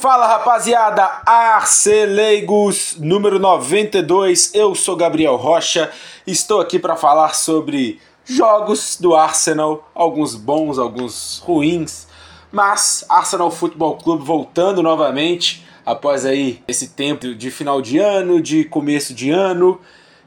Fala rapaziada, Arceleigos número 92, eu sou Gabriel Rocha, estou aqui para falar sobre jogos do Arsenal, alguns bons, alguns ruins, mas Arsenal Futebol Clube voltando novamente após aí esse tempo de final de ano, de começo de ano,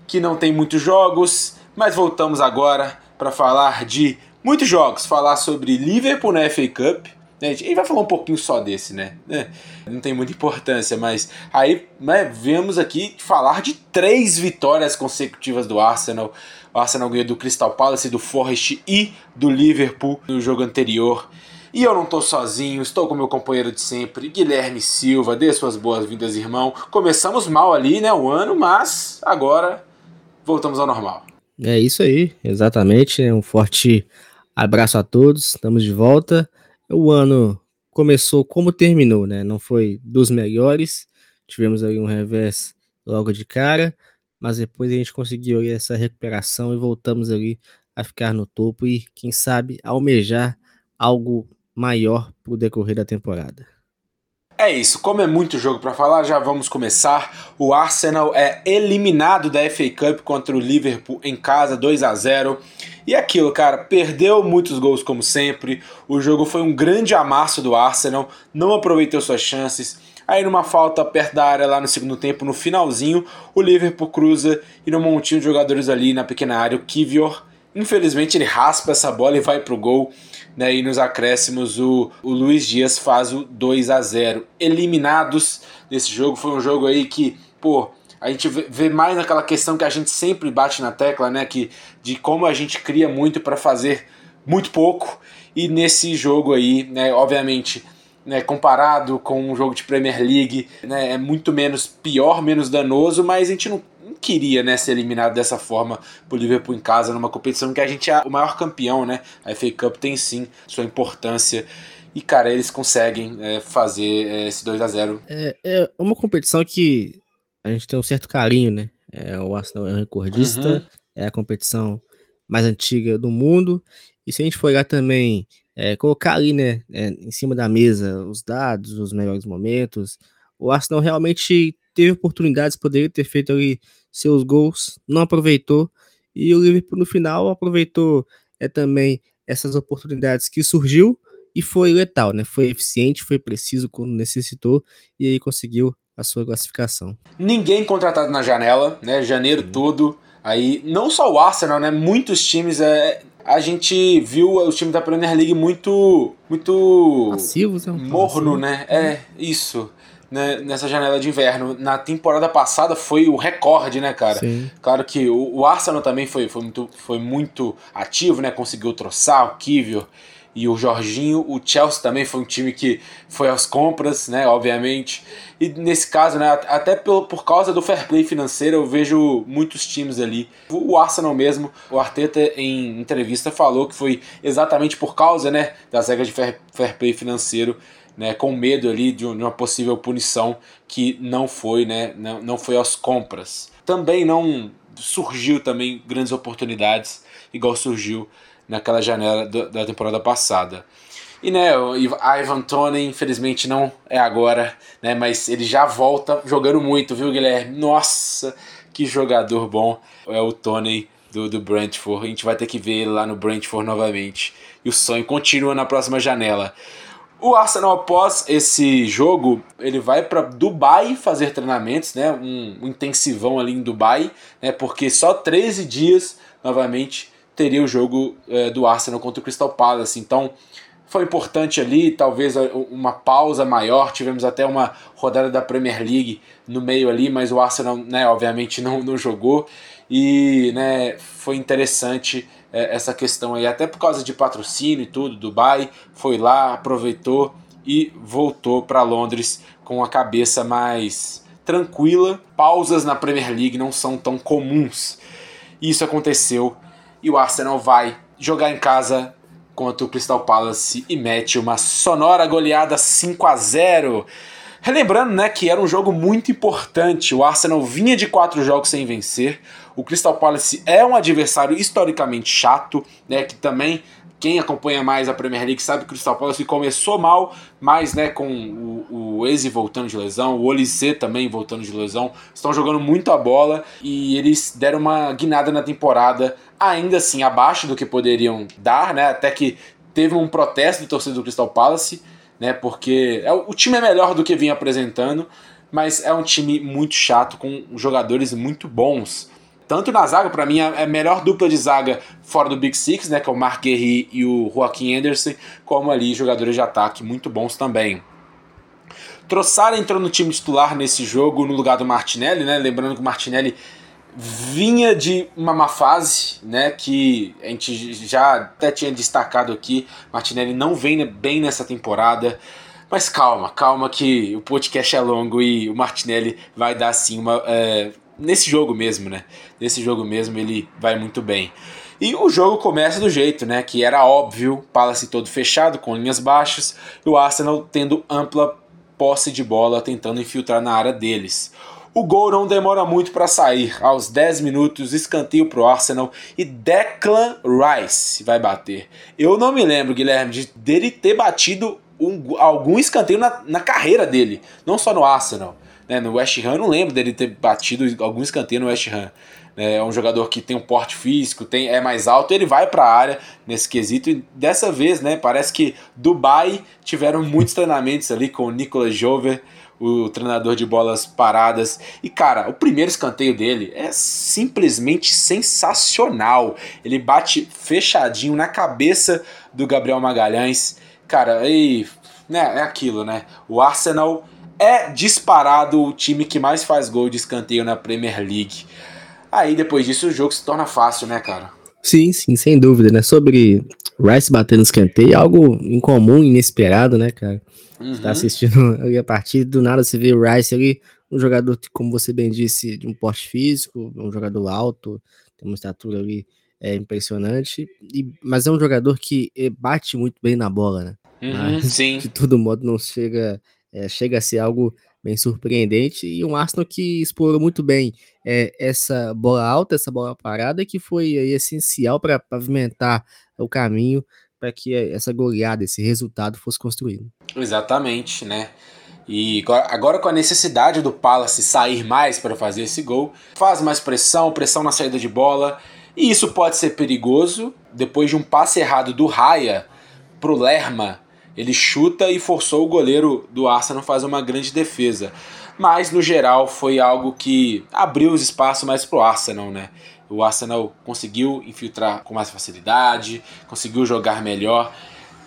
que não tem muitos jogos, mas voltamos agora para falar de muitos jogos, falar sobre Liverpool na FA Cup, né, gente vai falar um pouquinho só desse, né? É, não tem muita importância, mas aí né, vemos aqui falar de três vitórias consecutivas do Arsenal. O Arsenal ganhou do Crystal Palace, do Forest e do Liverpool no jogo anterior. E eu não estou sozinho, estou com meu companheiro de sempre, Guilherme Silva. Dê suas boas-vindas, irmão. Começamos mal ali, né, o ano, mas agora voltamos ao normal. É isso aí, exatamente. Um forte abraço a todos, estamos de volta o ano começou como terminou, né? Não foi dos melhores. Tivemos aí um revés logo de cara, mas depois a gente conseguiu essa recuperação e voltamos ali a ficar no topo e, quem sabe, almejar algo maior para o decorrer da temporada. É isso, como é muito jogo para falar, já vamos começar. O Arsenal é eliminado da FA Cup contra o Liverpool em casa, 2 a 0. E aquilo, cara, perdeu muitos gols como sempre. O jogo foi um grande amasso do Arsenal, não aproveitou suas chances. Aí numa falta perto da área lá no segundo tempo, no finalzinho, o Liverpool cruza e no montinho de jogadores ali na pequena área, o Kivior, infelizmente ele raspa essa bola e vai pro gol. Né, e nos acréscimos o, o Luiz Dias faz o 2 a 0 Eliminados desse jogo, foi um jogo aí que, pô, a gente vê mais naquela questão que a gente sempre bate na tecla, né, que de como a gente cria muito para fazer muito pouco. E nesse jogo aí, né, obviamente, né, comparado com um jogo de Premier League, né, é muito menos pior, menos danoso, mas a gente não queria né, ser eliminado dessa forma por Liverpool em casa, numa competição que a gente é o maior campeão, né? A FA Cup tem sim sua importância. E, cara, eles conseguem é, fazer é, esse 2 a 0 é, é uma competição que a gente tem um certo carinho, né? É, o Arsenal é um recordista, uhum. é a competição mais antiga do mundo. E se a gente for olhar também, é, colocar ali, né, é, em cima da mesa os dados, os melhores momentos, o Arsenal realmente teve oportunidades, poderia ter feito ali seus gols, não aproveitou. E o Liverpool no final aproveitou é, também essas oportunidades que surgiu e foi letal, né? Foi eficiente, foi preciso quando necessitou e aí conseguiu a sua classificação. Ninguém contratado na janela, né? Janeiro hum. todo. Aí, não só o Arsenal, né? Muitos times. É, a gente viu os times da Premier League muito. Muito. Passivos, é um morno, né? É, isso né, nessa janela de inverno. Na temporada passada foi o recorde, né, cara? Sim. Claro que o, o, Arsenal também foi, foi, muito, foi muito ativo, né? Conseguiu troçar o Kivior e o Jorginho. O Chelsea também foi um time que foi às compras, né? Obviamente. E nesse caso, né? Até por, por causa do fair play financeiro, eu vejo muitos times ali. O Arsenal mesmo, o Arteta em entrevista falou que foi exatamente por causa, né? Das regras de fair, fair play financeiro né, com medo ali de uma possível punição que não foi, né, não, não foi às compras. Também não surgiu também grandes oportunidades igual surgiu naquela janela do, da temporada passada. E né, o Ivan Tony, infelizmente não é agora, né, mas ele já volta jogando muito, viu, Guilherme? Nossa, que jogador bom é o Tony do, do Brentford. A gente vai ter que ver ele lá no Brentford novamente. E o sonho continua na próxima janela. O Arsenal, após esse jogo, ele vai para Dubai fazer treinamentos, né? Um, um, intensivão ali em Dubai, né? Porque só 13 dias, novamente, teria o jogo é, do Arsenal contra o Crystal Palace. Então, foi importante ali, talvez uma pausa maior. Tivemos até uma rodada da Premier League no meio ali, mas o Arsenal, né, obviamente, não, não jogou. E né, foi interessante é, essa questão aí, até por causa de patrocínio e tudo, Dubai foi lá, aproveitou e voltou para Londres com a cabeça mais tranquila. Pausas na Premier League não são tão comuns. Isso aconteceu e o Arsenal vai jogar em casa contra o Crystal Palace e mete uma sonora goleada 5 a 0. Relembrando, né, que era um jogo muito importante. O Arsenal vinha de quatro jogos sem vencer. O Crystal Palace é um adversário historicamente chato, né? Que também quem acompanha mais a Premier League sabe que o Crystal Palace começou mal, mas né, com o, o Eze voltando de lesão, o Olise também voltando de lesão, estão jogando muito a bola e eles deram uma guinada na temporada, ainda assim abaixo do que poderiam dar, né? Até que teve um protesto do torcedor do Crystal Palace, né? Porque é, o time é melhor do que vinha apresentando, mas é um time muito chato com jogadores muito bons. Tanto na zaga, para mim, é a melhor dupla de zaga fora do Big Six, né? Que é o Mark Guerri e o Joaquim Anderson, como ali jogadores de ataque muito bons também. Trossard entrou no time titular nesse jogo no lugar do Martinelli, né? Lembrando que o Martinelli vinha de uma má fase, né? Que a gente já até tinha destacado aqui. Martinelli não vem bem nessa temporada. Mas calma, calma que o podcast é longo e o Martinelli vai dar assim uma. É, nesse jogo mesmo, né? Nesse jogo mesmo ele vai muito bem. E o jogo começa do jeito, né? Que era óbvio, Palace todo fechado, com linhas baixas, e o Arsenal tendo ampla posse de bola, tentando infiltrar na área deles. O gol não demora muito para sair. Aos 10 minutos, escanteio pro Arsenal e Declan Rice vai bater. Eu não me lembro, Guilherme, de dele ter batido um, algum escanteio na, na carreira dele, não só no Arsenal. Né? No West Ham, eu não lembro dele ter batido algum escanteio no West Ham. Né? É um jogador que tem um porte físico, tem, é mais alto, ele vai para a área nesse quesito. E dessa vez, né, parece que Dubai tiveram muitos treinamentos ali com o Nicolas Jover, o treinador de bolas paradas. E cara, o primeiro escanteio dele é simplesmente sensacional. Ele bate fechadinho na cabeça do Gabriel Magalhães. Cara, e, né, é aquilo, né? O Arsenal é disparado o time que mais faz gol de escanteio na Premier League. Aí depois disso o jogo se torna fácil, né, cara? Sim, sim, sem dúvida, né? Sobre Rice batendo escanteio, algo incomum, inesperado, né, cara? Uhum. Você tá assistindo ali a partida, do nada você vê o Rice ali, um jogador, como você bem disse, de um porte físico, um jogador alto, tem uma estatura ali é, impressionante, e, mas é um jogador que eh, bate muito bem na bola, né? Uhum, sim. De todo modo, não chega é, chega a ser algo bem surpreendente e um Arsenal que explorou muito bem é, essa bola alta, essa bola parada, que foi aí, essencial para pavimentar o caminho para que essa goleada, esse resultado fosse construído. Exatamente, né? E agora com a necessidade do Palace sair mais para fazer esse gol, faz mais pressão, pressão na saída de bola, e isso pode ser perigoso depois de um passe errado do Raya pro Lerma ele chuta e forçou o goleiro do Arsenal a fazer uma grande defesa. Mas no geral foi algo que abriu os espaços mais pro Arsenal, né? O Arsenal conseguiu infiltrar com mais facilidade, conseguiu jogar melhor.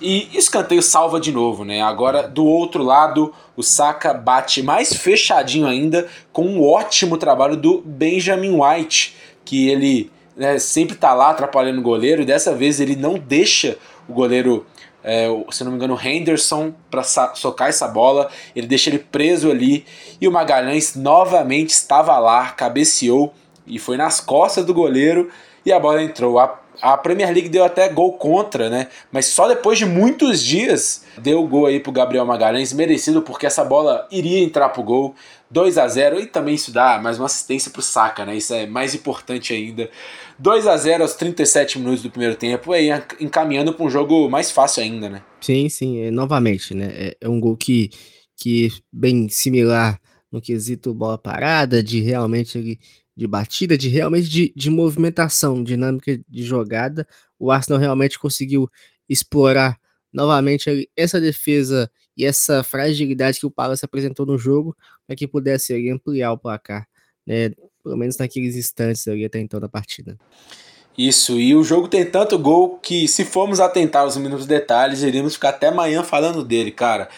E escanteio salva de novo, né? Agora do outro lado, o Saka bate mais fechadinho ainda com um ótimo trabalho do Benjamin White, que ele né, sempre tá lá atrapalhando o goleiro e dessa vez ele não deixa o goleiro é, se não me engano, o Henderson para socar essa bola. Ele deixa ele preso ali. E o Magalhães novamente estava lá, cabeceou e foi nas costas do goleiro e a bola entrou. A, a Premier League deu até gol contra, né? Mas só depois de muitos dias deu o gol aí pro Gabriel Magalhães, merecido porque essa bola iria entrar pro gol. 2 a 0 e também isso dá mais uma assistência pro Saka, né? Isso é mais importante ainda. 2 a 0 aos 37 minutos do primeiro tempo, aí encaminhando para um jogo mais fácil ainda, né? Sim, sim, é, novamente, né? É, é um gol que, que bem similar no quesito bola parada, de realmente de batida, de realmente de, de movimentação, dinâmica de jogada. O Arsenal realmente conseguiu explorar novamente essa defesa e essa fragilidade que o Palace apresentou no jogo para que pudesse ampliar o placar, né? Pelo menos naqueles instantes ali até então da partida. Isso, e o jogo tem tanto gol que se formos atentar aos minutos detalhes, iríamos ficar até amanhã falando dele, cara.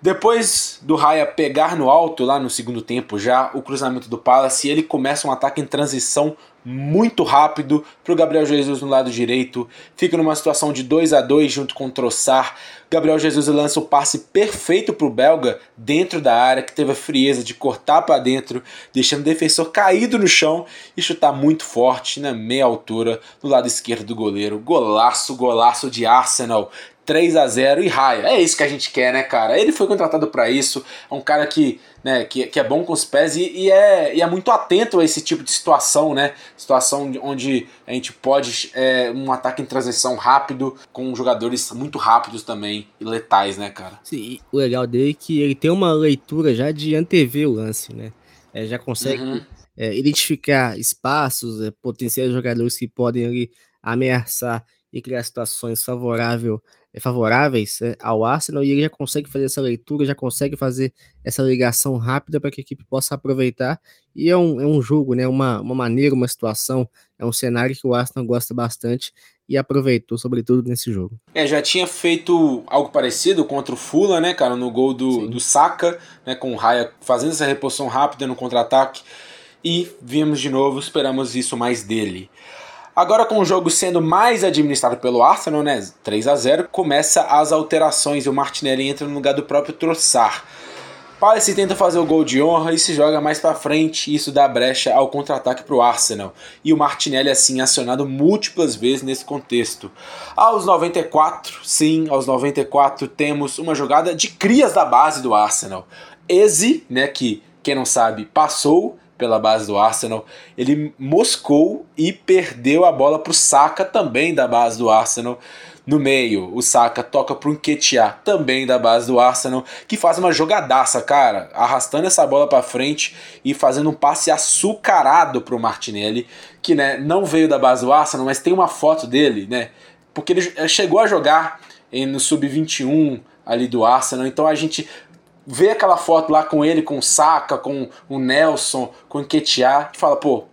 Depois do Raya pegar no alto lá no segundo tempo já o cruzamento do Palace, ele começa um ataque em transição muito rápido para o Gabriel Jesus no lado direito. Fica numa situação de 2 a 2 junto com o Troçar. Gabriel Jesus lança o passe perfeito para o belga dentro da área, que teve a frieza de cortar para dentro, deixando o defensor caído no chão e chutar muito forte na meia altura do lado esquerdo do goleiro. Golaço, golaço de Arsenal. 3 a 0 e raia. É isso que a gente quer, né, cara? Ele foi contratado para isso, é um cara que, né, que, que é bom com os pés e, e, é, e é muito atento a esse tipo de situação, né? Situação onde a gente pode é, um ataque em transição rápido com jogadores muito rápidos também e letais, né, cara? Sim, o legal dele é que ele tem uma leitura já de antever o lance, né? É, já consegue uhum. é, identificar espaços, é, potenciais jogadores que podem ali ameaçar e criar situações favorável, eh, favoráveis é, ao Arsenal e ele já consegue fazer essa leitura, já consegue fazer essa ligação rápida para que a equipe possa aproveitar. E é um, é um jogo, né, uma, uma maneira, uma situação, é um cenário que o Arsenal gosta bastante e aproveitou, sobretudo, nesse jogo. É, já tinha feito algo parecido contra o Fula, né, cara, no gol do, do Saka, né, com o Raya fazendo essa reposição rápida no contra-ataque. E vimos de novo, esperamos isso mais dele. Agora com o jogo sendo mais administrado pelo Arsenal, né, 3 a 0 começa as alterações e o Martinelli entra no lugar do próprio Troçar. Palace tenta fazer o gol de honra e se joga mais para frente, isso dá brecha ao contra-ataque para o Arsenal. E o Martinelli assim acionado múltiplas vezes nesse contexto. Aos 94, sim, aos 94 temos uma jogada de crias da base do Arsenal. Eze, né, que quem não sabe, passou pela base do Arsenal. Ele moscou e perdeu a bola para o Saka, também da base do Arsenal. No meio, o Saka toca para o Nketiah, também da base do Arsenal, que faz uma jogadaça, cara, arrastando essa bola para frente e fazendo um passe açucarado para o Martinelli, que né, não veio da base do Arsenal, mas tem uma foto dele, né? Porque ele chegou a jogar no sub-21 ali do Arsenal, então a gente vê aquela foto lá com ele, com o Saka, com o Nelson, com o Nketiah, e fala, pô,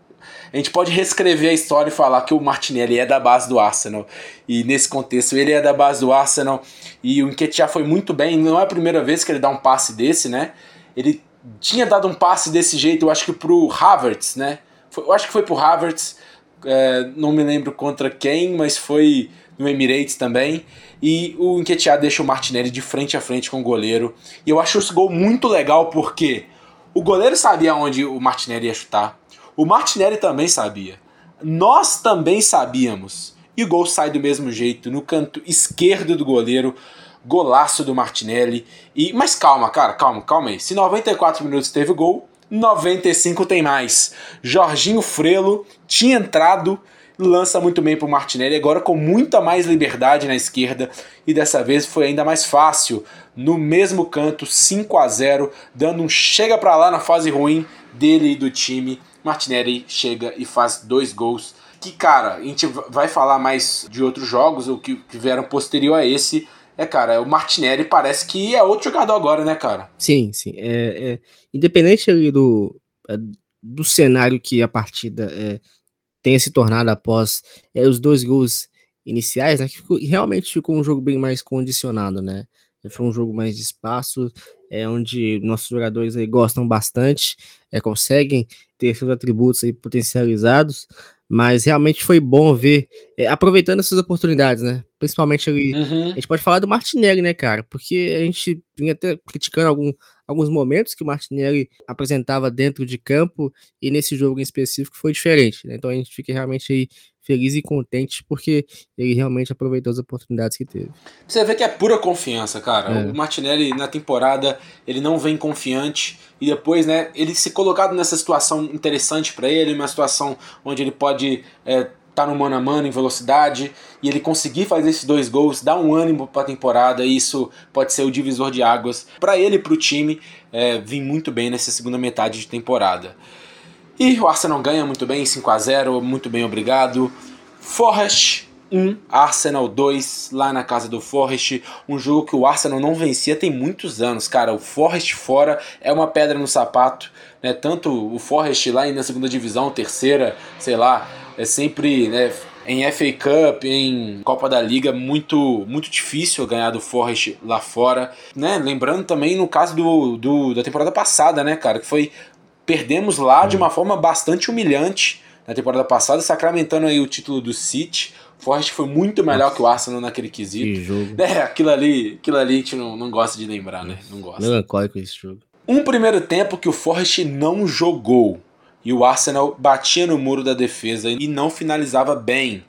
a gente pode reescrever a história e falar que o Martinelli é da base do Arsenal. E nesse contexto, ele é da base do Arsenal. E o Nketiah foi muito bem. Não é a primeira vez que ele dá um passe desse, né? Ele tinha dado um passe desse jeito, eu acho que pro Havertz, né? Eu acho que foi pro Havertz. É, não me lembro contra quem, mas foi no Emirates também. E o Enquetear deixa o Martinelli de frente a frente com o goleiro. E eu acho esse gol muito legal porque o goleiro sabia onde o Martinelli ia chutar. O Martinelli também sabia. Nós também sabíamos. E o gol sai do mesmo jeito, no canto esquerdo do goleiro. Golaço do Martinelli. E Mas calma, cara, calma, calma aí. Se 94 minutos teve o gol, 95 tem mais. Jorginho Frelo tinha entrado lança muito bem para o Martinelli, agora com muita mais liberdade na esquerda e dessa vez foi ainda mais fácil. No mesmo canto, 5 a 0 dando um chega para lá na fase ruim dele e do time. Martinelli chega e faz dois gols. Que cara, a gente vai falar mais de outros jogos, o que vieram posterior a esse. É, cara, o Martinelli parece que é outro jogador agora, né, cara? Sim, sim. É, é independente ali do, é, do cenário que a partida é, tenha se tornado após é, os dois gols iniciais, né, que ficou, realmente ficou um jogo bem mais condicionado, né? Foi um jogo mais de espaço, é onde nossos jogadores aí gostam bastante, é, conseguem ter seus atributos aí potencializados, mas realmente foi bom ver, é, aproveitando essas oportunidades, né? Principalmente ali, uhum. a gente pode falar do Martinelli, né, cara? Porque a gente vinha até criticando algum, alguns momentos que o Martinelli apresentava dentro de campo e nesse jogo em específico foi diferente. Né? Então a gente fica realmente aí feliz e contente porque ele realmente aproveitou as oportunidades que teve. Você vê que é pura confiança, cara. É. O Martinelli na temporada ele não vem confiante e depois, né, ele se colocado nessa situação interessante para ele, uma situação onde ele pode é, tá no mano a mano em velocidade e ele conseguir fazer esses dois gols dá um ânimo para a temporada e isso pode ser o divisor de águas para ele e para o time é, vir muito bem nessa segunda metade de temporada. E o Arsenal ganha muito bem, 5 a 0 muito bem, obrigado. Forest 1, Arsenal 2, lá na casa do Forest. Um jogo que o Arsenal não vencia tem muitos anos, cara. O Forest fora é uma pedra no sapato. Né? Tanto o Forest lá na segunda divisão, terceira, sei lá, é sempre, né, em FA Cup, em Copa da Liga, muito muito difícil ganhar do Forest lá fora, né? Lembrando também no caso do, do da temporada passada, né, cara, que foi perdemos lá de uma forma bastante humilhante na temporada passada, sacramentando aí o título do City. O Forest foi muito melhor Nossa. que o Arsenal naquele quesito. Que jogo. É, aquilo ali, aquilo ali a gente não, não gosta de lembrar, né? Não gosta. Melancólico esse jogo. Um primeiro tempo que o Forest não jogou e o Arsenal batia no muro da defesa e não finalizava bem.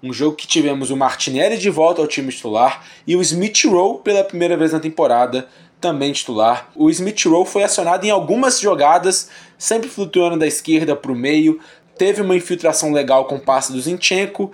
Um jogo que tivemos o Martinelli de volta ao time titular e o Smith Rowe pela primeira vez na temporada também titular. O Smith Rowe foi acionado em algumas jogadas, sempre flutuando da esquerda para o meio. Teve uma infiltração legal com o passe do Zinchenko.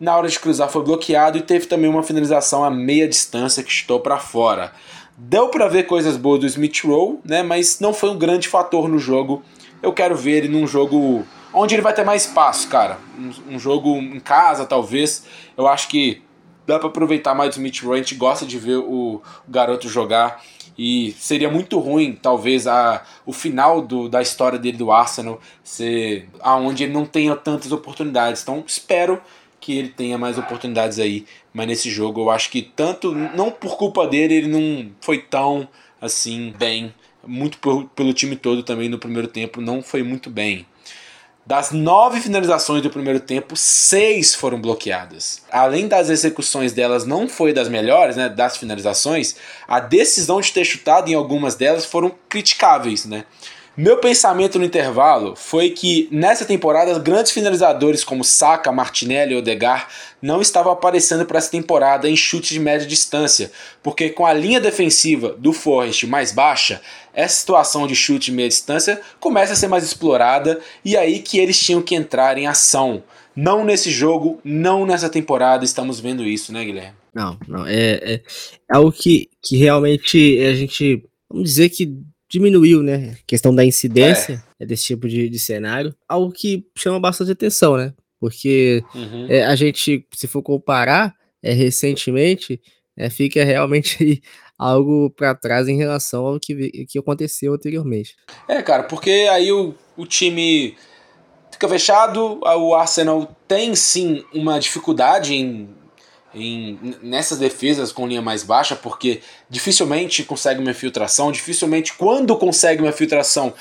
Na hora de cruzar foi bloqueado e teve também uma finalização a meia distância que estou para fora. Deu para ver coisas boas do Smith Rowe, né, mas não foi um grande fator no jogo. Eu quero ver ele num jogo onde ele vai ter mais espaço, cara. Um, um jogo em casa, talvez. Eu acho que dá para aproveitar mais o Smith Rowe. A gente gosta de ver o, o garoto jogar. E seria muito ruim, talvez, a, o final do, da história dele do Arsenal ser aonde ele não tenha tantas oportunidades. Então espero que ele tenha mais oportunidades aí. Mas nesse jogo eu acho que tanto, não por culpa dele, ele não foi tão assim bem. Muito por, pelo time todo também no primeiro tempo, não foi muito bem. Das nove finalizações do primeiro tempo, seis foram bloqueadas. Além das execuções delas não foi das melhores, né, das finalizações, a decisão de ter chutado em algumas delas foram criticáveis, né? Meu pensamento no intervalo foi que nessa temporada grandes finalizadores como Saka, Martinelli e Odegar não estavam aparecendo para essa temporada em chute de média distância, porque com a linha defensiva do Forest mais baixa, essa situação de chute de média distância começa a ser mais explorada e aí que eles tinham que entrar em ação. Não nesse jogo, não nessa temporada, estamos vendo isso, né, Guilherme? Não, não, é, é, é algo que, que realmente a gente, vamos dizer que diminuiu, né? A questão da incidência é. desse tipo de, de cenário, algo que chama bastante atenção, né? Porque uhum. é, a gente, se for comparar é, recentemente, é, fica realmente algo para trás em relação ao que, que aconteceu anteriormente. É, cara, porque aí o, o time fica fechado, o Arsenal tem sim uma dificuldade em em, nessas defesas com linha mais baixa, porque dificilmente consegue uma infiltração, dificilmente quando consegue uma infiltração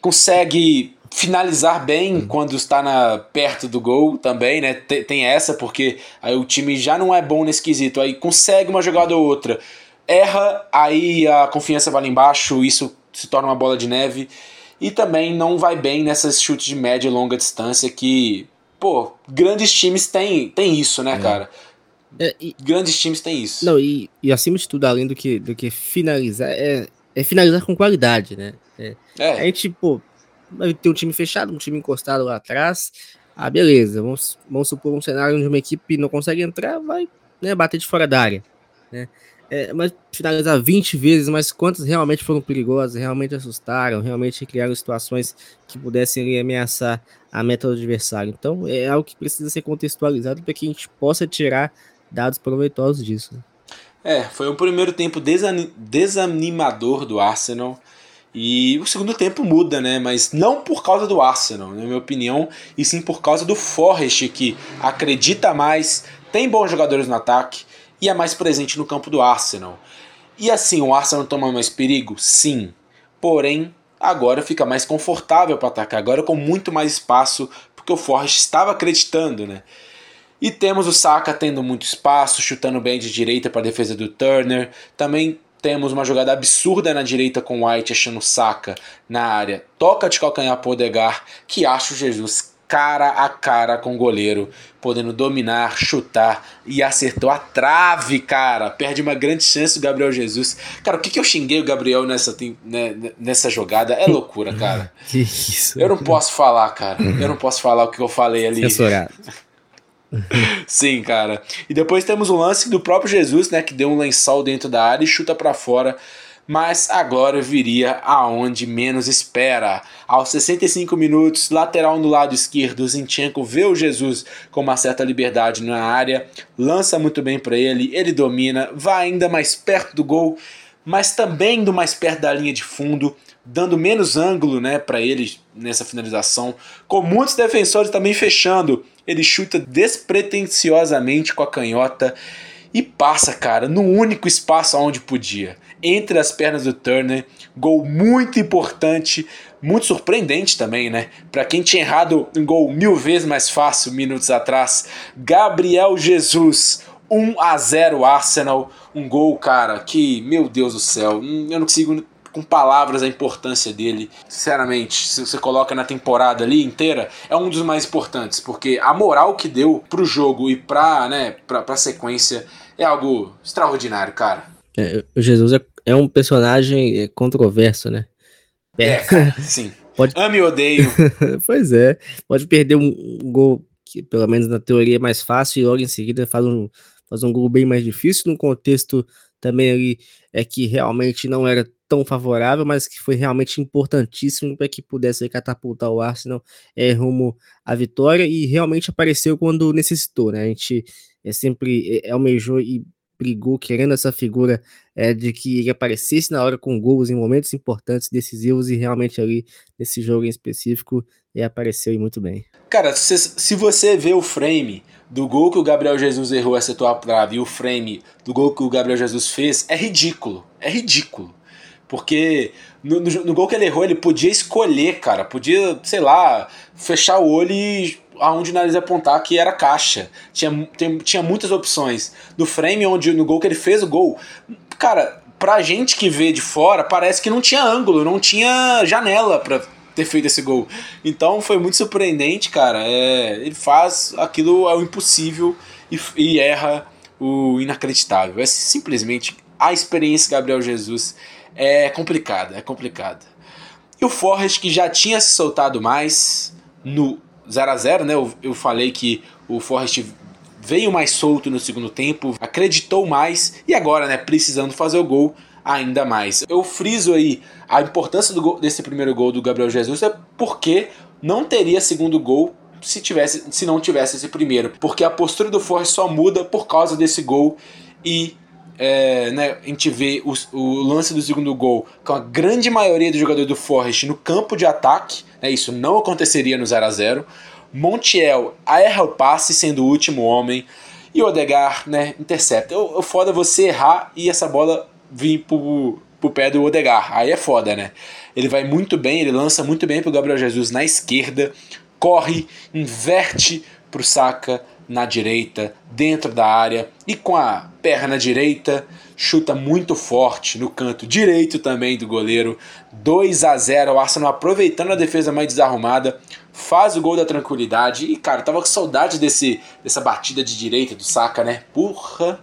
consegue finalizar bem quando está na, perto do gol também, né? Tem, tem, essa, porque aí o time já não é bom nesse quesito, aí consegue uma jogada ou outra, erra, aí a confiança vai lá embaixo, isso se torna uma bola de neve, e também não vai bem nessas chutes de média e longa distância que, pô, grandes times têm, têm isso, né, é. cara? É, e, Grandes times têm isso. Não, e, e acima de tudo, além do que, do que finalizar, é, é finalizar com qualidade, né? É, é. A gente, pô, tem um time fechado, um time encostado lá atrás. Ah, beleza, vamos, vamos supor um cenário onde uma equipe não consegue entrar, vai né, bater de fora da área. Né? É, mas finalizar 20 vezes, mas quantas realmente foram perigosas, realmente assustaram, realmente criaram situações que pudessem ameaçar a meta do adversário. Então é algo que precisa ser contextualizado para que a gente possa tirar dados proveitosos disso. Né? É, foi um primeiro tempo desanimador do Arsenal. E o segundo tempo muda, né? Mas não por causa do Arsenal, na minha opinião, e sim por causa do Forrest, que acredita mais, tem bons jogadores no ataque e é mais presente no campo do Arsenal. E assim, o Arsenal toma mais perigo? Sim. Porém, agora fica mais confortável para atacar, agora com muito mais espaço, porque o Forrest estava acreditando, né? E temos o Saka tendo muito espaço, chutando bem de direita para a defesa do Turner. Também temos uma jogada absurda na direita com o White achando o Saka na área. Toca de calcanhar para Odegar, que acha o Jesus cara a cara com o goleiro, podendo dominar, chutar e acertou a trave, cara. Perde uma grande chance o Gabriel Jesus. Cara, o que, que eu xinguei o Gabriel nessa, né, nessa jogada? É loucura, cara. que isso? Eu não posso falar, cara. Eu não posso falar o que eu falei ali. Censurado. Sim, cara. E depois temos o lance do próprio Jesus, né, que deu um lençol dentro da área e chuta para fora. Mas agora viria aonde menos espera. Aos 65 minutos, lateral no lado esquerdo, Zinchenko vê o Jesus com uma certa liberdade na área, lança muito bem para ele, ele domina, vai ainda mais perto do gol, mas também indo mais perto da linha de fundo, dando menos ângulo né, para ele nessa finalização, com muitos defensores também fechando ele chuta despretensiosamente com a canhota e passa, cara, no único espaço onde podia. Entre as pernas do Turner, gol muito importante, muito surpreendente também, né? Para quem tinha errado um gol mil vezes mais fácil minutos atrás, Gabriel Jesus, 1 a 0 Arsenal, um gol, cara, que, meu Deus do céu, eu não consigo com palavras a importância dele. Sinceramente, se você coloca na temporada ali inteira, é um dos mais importantes, porque a moral que deu pro jogo e pra, né, pra, pra sequência é algo extraordinário, cara. É, o Jesus é, é um personagem é, controverso, né? É, é cara, sim. Pode... Ame e odeio. pois é. Pode perder um, um gol que, pelo menos na teoria, é mais fácil e logo em seguida faz um, faz um gol bem mais difícil, num contexto também ali é que realmente não era tão favorável, mas que foi realmente importantíssimo para que pudesse catapultar o Arsenal é, rumo à vitória e realmente apareceu quando necessitou, né? A gente é sempre é, almejou e brigou querendo essa figura é, de que ele aparecesse na hora com gols em momentos importantes, decisivos e realmente ali nesse jogo em específico ele apareceu e muito bem. Cara, se, se você vê o frame do gol que o Gabriel Jesus errou acertou a trave e o frame do gol que o Gabriel Jesus fez, é ridículo. É ridículo. Porque no, no, no, gol que ele errou, ele podia escolher, cara. Podia, sei lá, fechar o olho e aonde o nariz apontar que era caixa. Tinha, tem, tinha muitas opções. No frame onde no gol que ele fez o gol, cara, pra gente que vê de fora, parece que não tinha ângulo, não tinha janela pra ter feito esse gol. Então foi muito surpreendente, cara. É, ele faz aquilo ao impossível e, e erra o inacreditável. É simplesmente a experiência Gabriel Jesus é complicada, é complicada. E o Forrest que já tinha se soltado mais no 0 a 0 né? Eu, eu falei que o Forrest veio mais solto no segundo tempo, acreditou mais e agora, né, precisando fazer o gol ainda mais. Eu friso aí a importância gol, desse primeiro gol do Gabriel Jesus é porque não teria segundo gol se tivesse se não tivesse esse primeiro, porque a postura do Forrest só muda por causa desse gol e é, né, a gente vê o, o, lance do segundo gol com a grande maioria do jogador do Forrest no campo de ataque, né, isso não aconteceria no 0 a 0 Montiel erra o passe, sendo o último homem, e Odegar né, intercepta. O, o foda é você errar e essa bola vir pro, pro pé do Odegar. Aí é foda, né? Ele vai muito bem, ele lança muito bem pro Gabriel Jesus na esquerda, corre, inverte pro Saka na direita, dentro da área e com a perna direita chuta muito forte no canto direito também do goleiro. 2 a 0 o Arsenal aproveitando a defesa mais desarrumada, faz o gol da tranquilidade e cara, tava com saudade desse dessa batida de direita do Saka, né? Porra,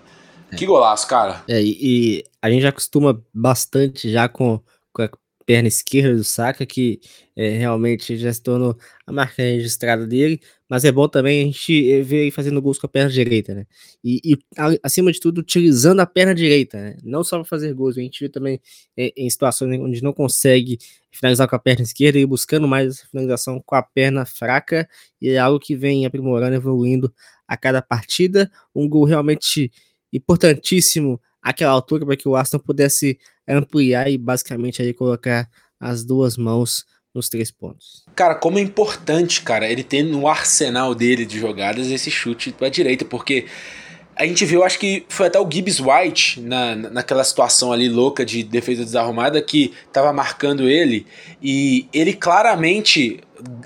que golaço, cara. É, e, e a gente já acostuma bastante já com, com a perna esquerda do Saka, que é, realmente já se tornou a marca registrada dele, mas é bom também a gente eh, ver ele fazendo gols com a perna direita, né? E, e acima de tudo, utilizando a perna direita, né? Não só para fazer gols, a gente vê também é, em situações onde não consegue finalizar com a perna esquerda e buscando mais essa finalização com a perna fraca, e é algo que vem aprimorando, evoluindo a cada partida. Um gol realmente importantíssimo àquela altura para que o Aston pudesse ampliar e basicamente aí colocar as duas mãos nos três pontos. Cara, como é importante, cara, ele ter no arsenal dele de jogadas esse chute para direita, porque a gente viu, acho que foi até o Gibbs White na, naquela situação ali louca de defesa desarrumada que tava marcando ele e ele claramente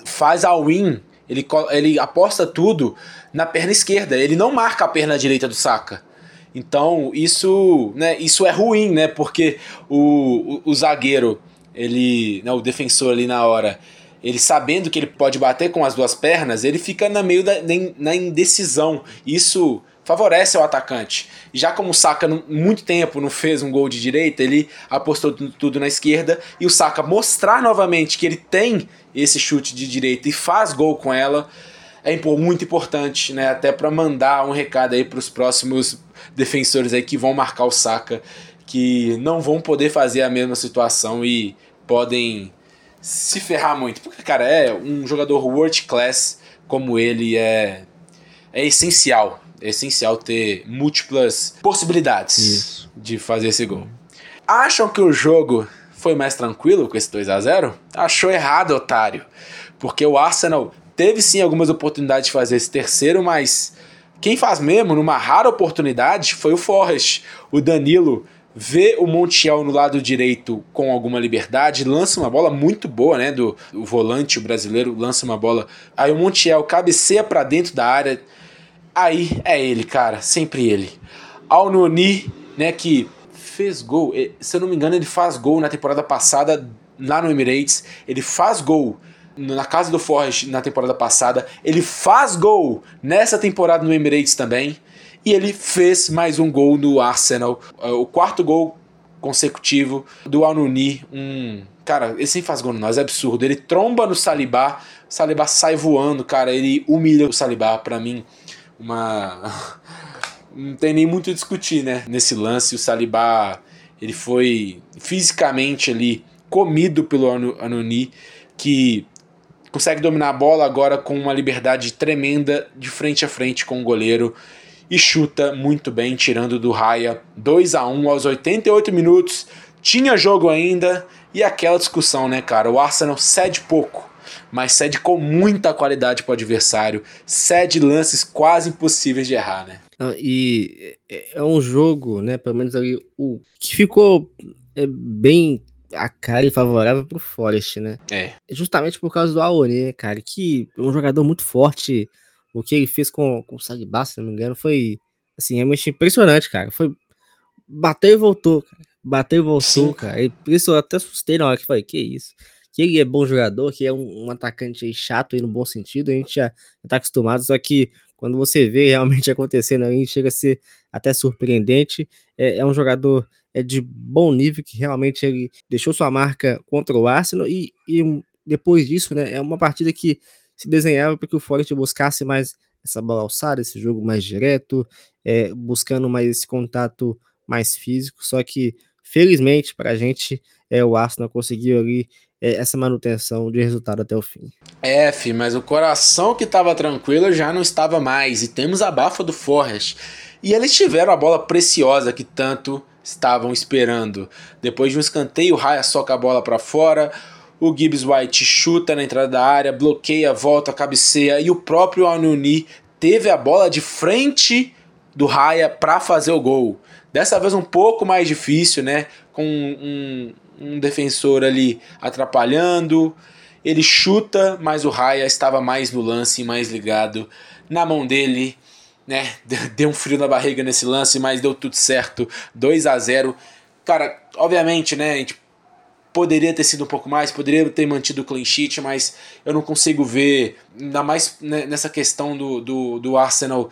faz a win, ele, ele aposta tudo na perna esquerda, ele não marca a perna direita do Saka. Então isso, né, isso é ruim, né? Porque o, o, o zagueiro, ele, né, o defensor ali na hora, ele sabendo que ele pode bater com as duas pernas, ele fica na meio da na indecisão. Isso favorece o atacante. Já como o Saka muito tempo não fez um gol de direita, ele apostou tudo na esquerda e o Saka mostrar novamente que ele tem esse chute de direita e faz gol com ela é muito importante, né? Até para mandar um recado aí para os próximos defensores aí que vão marcar o Saka, que não vão poder fazer a mesma situação e podem se ferrar muito. Porque, cara, é um jogador world class como ele é, é essencial. É essencial ter múltiplas possibilidades Isso. de fazer esse gol. Acham que o jogo foi mais tranquilo com esse 2 a 0 Achou errado, otário. Porque o Arsenal teve sim algumas oportunidades de fazer esse terceiro, mas quem faz mesmo, numa rara oportunidade, foi o Forrest. O Danilo vê o Montiel no lado direito com alguma liberdade, lança uma bola muito boa, né? Do volante o brasileiro lança uma bola. Aí o Montiel cabeceia para dentro da área. Aí é ele, cara, sempre ele. Al Noni, né? Que fez gol. Se eu não me engano, ele faz gol na temporada passada lá no Emirates. Ele faz gol na casa do Forrest na temporada passada. Ele faz gol nessa temporada no Emirates também. E ele fez mais um gol no Arsenal. É, o quarto gol consecutivo do Al-Nuni. Um, cara, ele sempre faz gol no nós, é absurdo. Ele tromba no Salibá, o Salibá sai voando, cara. Ele humilha o Salibá, para mim, uma. Não tem nem muito a discutir, né? Nesse lance, o Salibá ele foi fisicamente ali comido pelo Anoni, que consegue dominar a bola agora com uma liberdade tremenda de frente a frente com o goleiro e chuta muito bem, tirando do Raia 2 a 1 aos 88 minutos. Tinha jogo ainda e aquela discussão, né, cara? O Arsenal cede pouco, mas cede com muita qualidade para o adversário, cede lances quase impossíveis de errar, né? Ah, e é um jogo, né, pelo menos ali, o que ficou é, bem a cara e favorável pro Forest, né? É. Justamente por causa do Aone, né, cara, que é um jogador muito forte, o que ele fez com, com o Sagba, se não me engano, foi assim, realmente impressionante, cara. Foi bateu e voltou, cara. Bateu e voltou, Sim. cara. E por isso eu até assustei na hora que falei, que isso? Que ele é bom jogador, que é um, um atacante chato aí no bom sentido, a gente já, já tá acostumado, só que quando você vê realmente acontecendo aí, chega a ser até surpreendente. É, é um jogador é de bom nível que realmente ele deixou sua marca contra o Arsenal e, e depois disso, né, é uma partida que se desenhava para que o Forest buscasse mais essa bola alçada, esse jogo mais direto, é, buscando mais esse contato mais físico. Só que, felizmente, para a gente, é, o Arsenal conseguiu ali é, essa manutenção de resultado até o fim. É, fi, mas o coração que estava tranquilo já não estava mais. E temos a bafa do Forrest. E eles tiveram a bola preciosa que tanto estavam esperando. Depois de um escanteio, o Raya soca a bola para fora. O Gibbs White chuta na entrada da área, bloqueia, volta, cabeceia e o próprio Anuni teve a bola de frente do Raya para fazer o gol. Dessa vez um pouco mais difícil, né? Com um, um defensor ali atrapalhando. Ele chuta, mas o Raya estava mais no lance, mais ligado na mão dele. Né? Deu um frio na barriga nesse lance, mas deu tudo certo. 2 a 0 Cara, obviamente, né? A gente Poderia ter sido um pouco mais, poderia ter mantido o clean sheet, mas eu não consigo ver, ainda mais nessa questão do, do, do Arsenal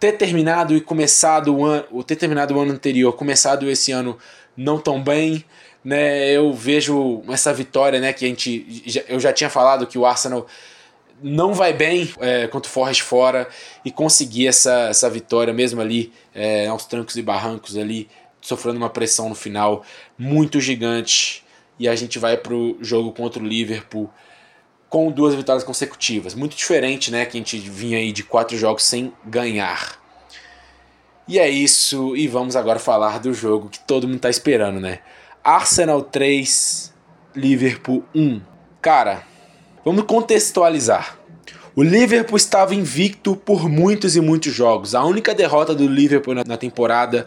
ter terminado e começado o ano, ter terminado o ano anterior, começado esse ano não tão bem, né? Eu vejo essa vitória, né? Que a gente, eu já tinha falado que o Arsenal não vai bem é, contra o Forrest fora e conseguir essa, essa vitória mesmo ali é, aos trancos e barrancos ali, sofrendo uma pressão no final muito gigante e a gente vai para o jogo contra o Liverpool com duas vitórias consecutivas. Muito diferente, né? Que a gente vinha aí de quatro jogos sem ganhar. E é isso, e vamos agora falar do jogo que todo mundo tá esperando, né? Arsenal 3, Liverpool 1. Cara, vamos contextualizar. O Liverpool estava invicto por muitos e muitos jogos. A única derrota do Liverpool na temporada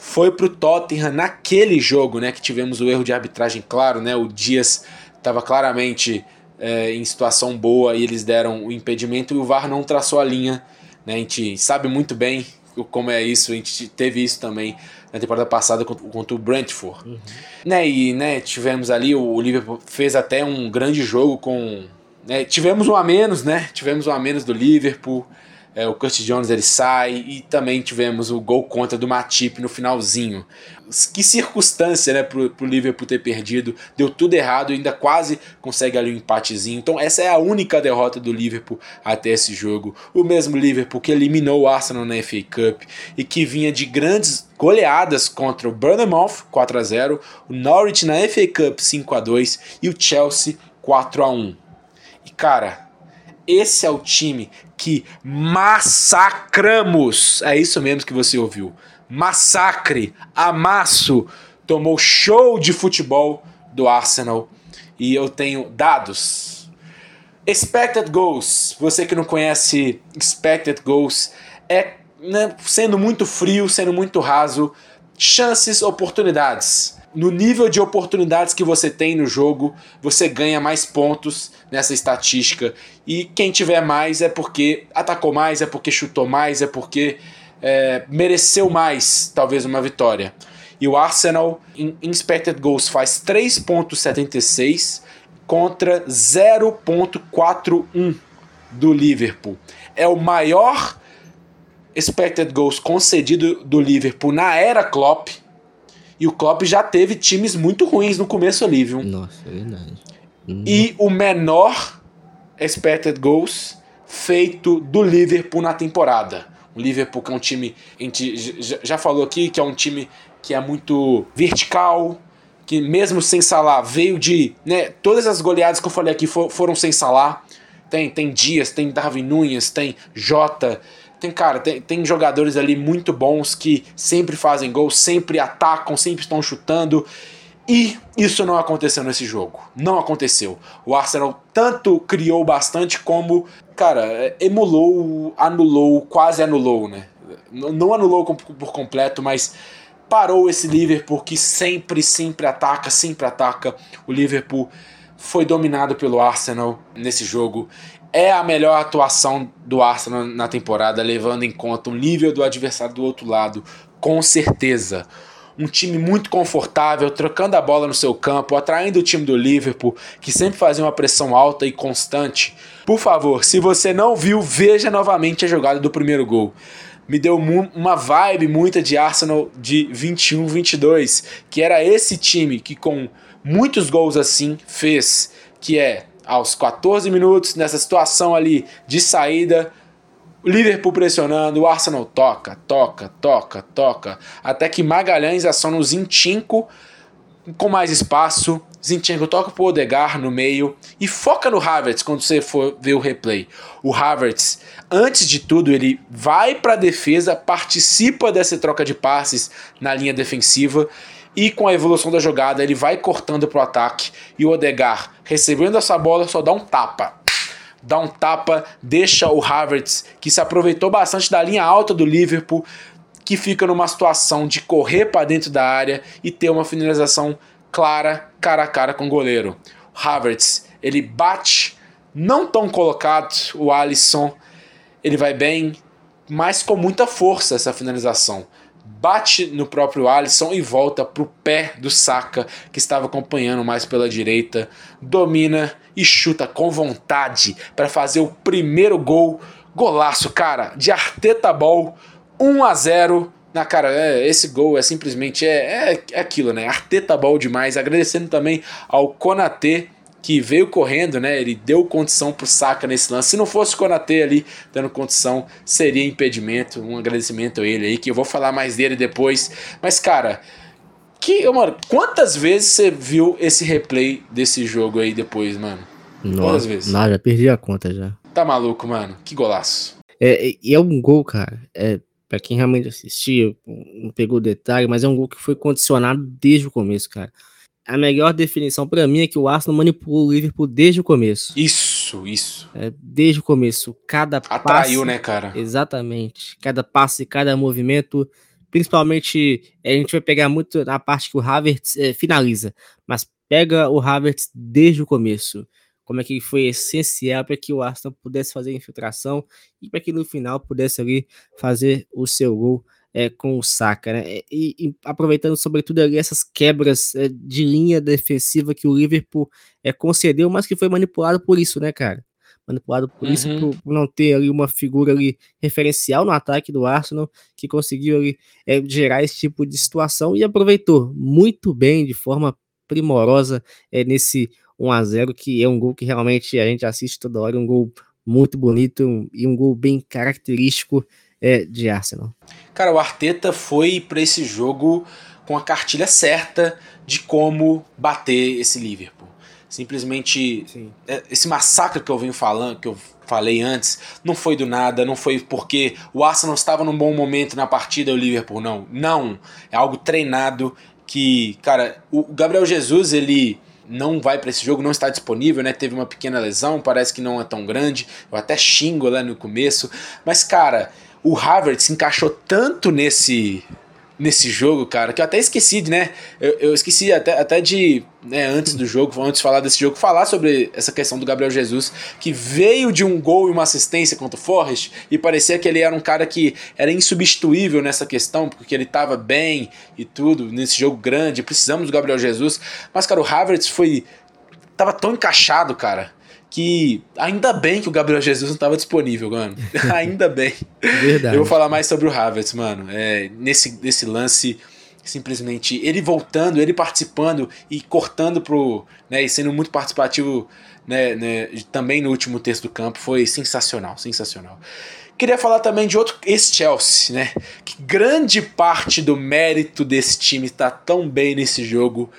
foi pro Tottenham naquele jogo, né, que tivemos o erro de arbitragem, claro, né, o Dias estava claramente é, em situação boa e eles deram o impedimento e o VAR não traçou a linha, né, a gente sabe muito bem como é isso, a gente teve isso também na temporada passada contra, contra o Brentford, uhum. né, e né, tivemos ali, o Liverpool fez até um grande jogo com, né, tivemos um a menos, né, tivemos um a menos do Liverpool, é, o Curtis Jones ele sai e também tivemos o gol contra do Matip no finalzinho. Que circunstância, né, pro, Liverpool ter perdido. Deu tudo errado ainda quase consegue ali um empatezinho. Então essa é a única derrota do Liverpool até esse jogo. O mesmo Liverpool que eliminou o Arsenal na FA Cup e que vinha de grandes goleadas contra o Bournemouth 4 a 0, o Norwich na FA Cup 5 a 2 e o Chelsea 4 a 1. E cara, esse é o time que massacramos. É isso mesmo que você ouviu. Massacre, amasso, tomou show de futebol do Arsenal. E eu tenho dados. Expected goals. Você que não conhece expected goals, é né, sendo muito frio, sendo muito raso. Chances, oportunidades no nível de oportunidades que você tem no jogo, você ganha mais pontos nessa estatística. E quem tiver mais é porque atacou mais, é porque chutou mais, é porque é, mereceu mais, talvez, uma vitória. E o Arsenal, em expected goals, faz 3,76 contra 0,41 do Liverpool. É o maior expected goals concedido do Liverpool na era Klopp. E o Klopp já teve times muito ruins no começo ali, viu? Nossa, é verdade. E o menor expected goals feito do Liverpool na temporada. O Liverpool que é um time, a gente já falou aqui que é um time que é muito vertical, que mesmo sem Salah veio de, né, todas as goleadas que eu falei aqui foram sem Salah. Tem, tem Dias, tem Darwin Nunes, tem Jota, tem, cara, tem, tem jogadores ali muito bons que sempre fazem gol, sempre atacam, sempre estão chutando. E isso não aconteceu nesse jogo. Não aconteceu. O Arsenal tanto criou bastante como, cara, emulou, anulou, quase anulou, né? Não anulou por completo, mas parou esse Liverpool que sempre, sempre ataca, sempre ataca. O Liverpool foi dominado pelo Arsenal nesse jogo. É a melhor atuação do Arsenal na temporada, levando em conta o nível do adversário do outro lado, com certeza. Um time muito confortável, trocando a bola no seu campo, atraindo o time do Liverpool, que sempre fazia uma pressão alta e constante. Por favor, se você não viu, veja novamente a jogada do primeiro gol me deu uma vibe muita de Arsenal de 21-22, que era esse time que com muitos gols assim fez, que é aos 14 minutos, nessa situação ali de saída, o Liverpool pressionando, o Arsenal toca, toca, toca, toca, até que Magalhães aciona o Zinchenko com mais espaço, Zinchenko toca pro Odegar no meio e foca no Havertz quando você for ver o replay. O Havertz, antes de tudo, ele vai para a defesa, participa dessa troca de passes na linha defensiva e com a evolução da jogada ele vai cortando pro ataque e o Odegar, recebendo essa bola, só dá um tapa. Dá um tapa, deixa o Havertz, que se aproveitou bastante da linha alta do Liverpool, que fica numa situação de correr para dentro da área e ter uma finalização clara, cara a cara com o goleiro. O Havertz, ele bate, não tão colocado, o Alisson, ele vai bem, mas com muita força essa finalização bate no próprio Alisson e volta para o pé do Saka, que estava acompanhando mais pela direita, domina e chuta com vontade para fazer o primeiro gol. Golaço, cara, de Arteta Ball, 1 a 0 na cara, é, esse gol é simplesmente é, é, é aquilo, né? Arteta Ball demais. Agradecendo também ao Konatê que veio correndo, né? Ele deu condição pro Saka nesse lance. Se não fosse o Konatê ali dando condição, seria impedimento. Um agradecimento a ele aí, que eu vou falar mais dele depois. Mas, cara, que, mano, quantas vezes você viu esse replay desse jogo aí depois, mano? Nossa, quantas vezes? Não, já perdi a conta já. Tá maluco, mano? Que golaço. É, e é, é um gol, cara. É, para quem realmente assistiu, não pegou o detalhe, mas é um gol que foi condicionado desde o começo, cara a melhor definição para mim é que o Arsenal manipulou o Liverpool desde o começo. Isso, isso. É, desde o começo. Cada Atraiu, passe, né, cara? Exatamente. Cada passe, cada movimento. Principalmente, a gente vai pegar muito na parte que o Havertz é, finaliza, mas pega o Havertz desde o começo. Como é que foi essencial para que o Arsenal pudesse fazer a infiltração e para que no final pudesse ali fazer o seu gol é, com o Saka, né? E, e, aproveitando sobretudo ali essas quebras é, de linha defensiva que o Liverpool é, concedeu, mas que foi manipulado por isso, né, cara? Manipulado por uhum. isso, por, por, não ter ali uma figura ali referencial no ataque do Arsenal, que conseguiu ali é, gerar esse tipo de situação e aproveitou muito bem, de forma primorosa, é, nesse 1 a 0 que é um gol que realmente a gente assiste toda hora, um gol muito bonito um, e um gol bem característico é, de Arsenal. Cara, o Arteta foi para esse jogo com a cartilha certa de como bater esse Liverpool. Simplesmente Sim. É, esse massacre que eu venho falando, que eu falei antes, não foi do nada, não foi porque o Arsenal estava num bom momento na partida e o Liverpool não. Não, é algo treinado que, cara, o Gabriel Jesus, ele não vai para esse jogo, não está disponível, né? Teve uma pequena lesão, parece que não é tão grande. Eu até xingo lá no começo, mas cara, o Harvard se encaixou tanto nesse nesse jogo, cara, que eu até esqueci, né? Eu, eu esqueci até, até de, né, antes do jogo, antes de falar desse jogo, falar sobre essa questão do Gabriel Jesus, que veio de um gol e uma assistência contra o Forrest, e parecia que ele era um cara que era insubstituível nessa questão, porque ele tava bem e tudo, nesse jogo grande, precisamos do Gabriel Jesus. Mas, cara, o Havertz foi. tava tão encaixado, cara que ainda bem que o Gabriel Jesus não estava disponível, mano. ainda bem. Verdade. Eu vou falar mais sobre o Havertz, mano. É, nesse, nesse lance, simplesmente ele voltando, ele participando e cortando pro. Né, e sendo muito participativo né, né, também no último terço do campo, foi sensacional, sensacional. Queria falar também de outro, esse Chelsea, né? Que grande parte do mérito desse time está tão bem nesse jogo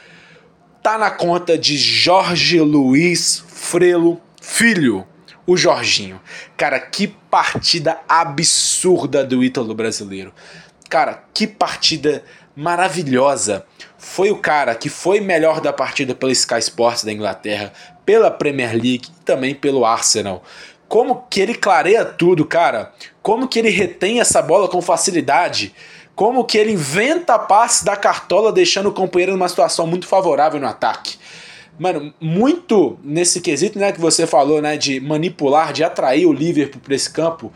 tá na conta de Jorge Luiz Frelo Filho, o Jorginho. Cara, que partida absurda do Ítalo brasileiro. Cara, que partida maravilhosa. Foi o cara que foi melhor da partida pela Sky Sports da Inglaterra, pela Premier League e também pelo Arsenal. Como que ele clareia tudo, cara. Como que ele retém essa bola com facilidade como que ele inventa passe da cartola, deixando o companheiro numa situação muito favorável no ataque. Mano, muito nesse quesito, né, que você falou, né, de manipular, de atrair o Liverpool para esse campo,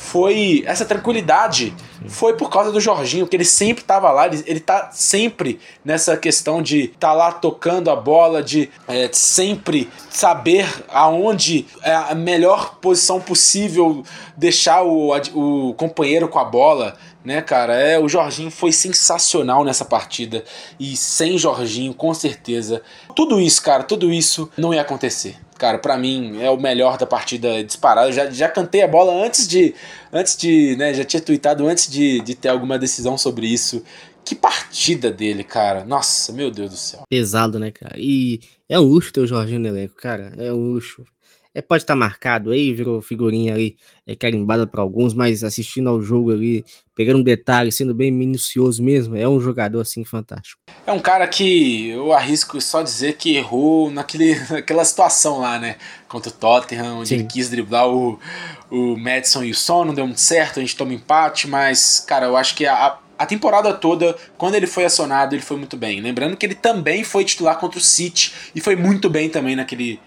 foi essa tranquilidade. Foi por causa do Jorginho, que ele sempre estava lá, ele, ele tá sempre nessa questão de estar tá lá tocando a bola, de é, sempre saber aonde é a melhor posição possível deixar o, o companheiro com a bola né, cara? É, o Jorginho foi sensacional nessa partida e sem Jorginho, com certeza, tudo isso, cara, tudo isso não ia acontecer. Cara, para mim é o melhor da partida disparado. já, já cantei a bola antes de antes de, né, já tinha tweetado antes de, de ter alguma decisão sobre isso. Que partida dele, cara. Nossa, meu Deus do céu. Pesado, né, cara? E é um luxo ter o Jorginho no elenco, cara. É um luxo. É, pode estar tá marcado aí, virou figurinha ali é, carimbada para alguns, mas assistindo ao jogo ali, pegando um detalhe, sendo bem minucioso mesmo, é um jogador assim fantástico. É um cara que eu arrisco só dizer que errou naquele, naquela situação lá, né? Contra o Tottenham, onde Sim. ele quis driblar o, o Madison e o Son, não deu muito certo, a gente toma empate, mas, cara, eu acho que a, a temporada toda, quando ele foi acionado, ele foi muito bem. Lembrando que ele também foi titular contra o City e foi muito bem também naquele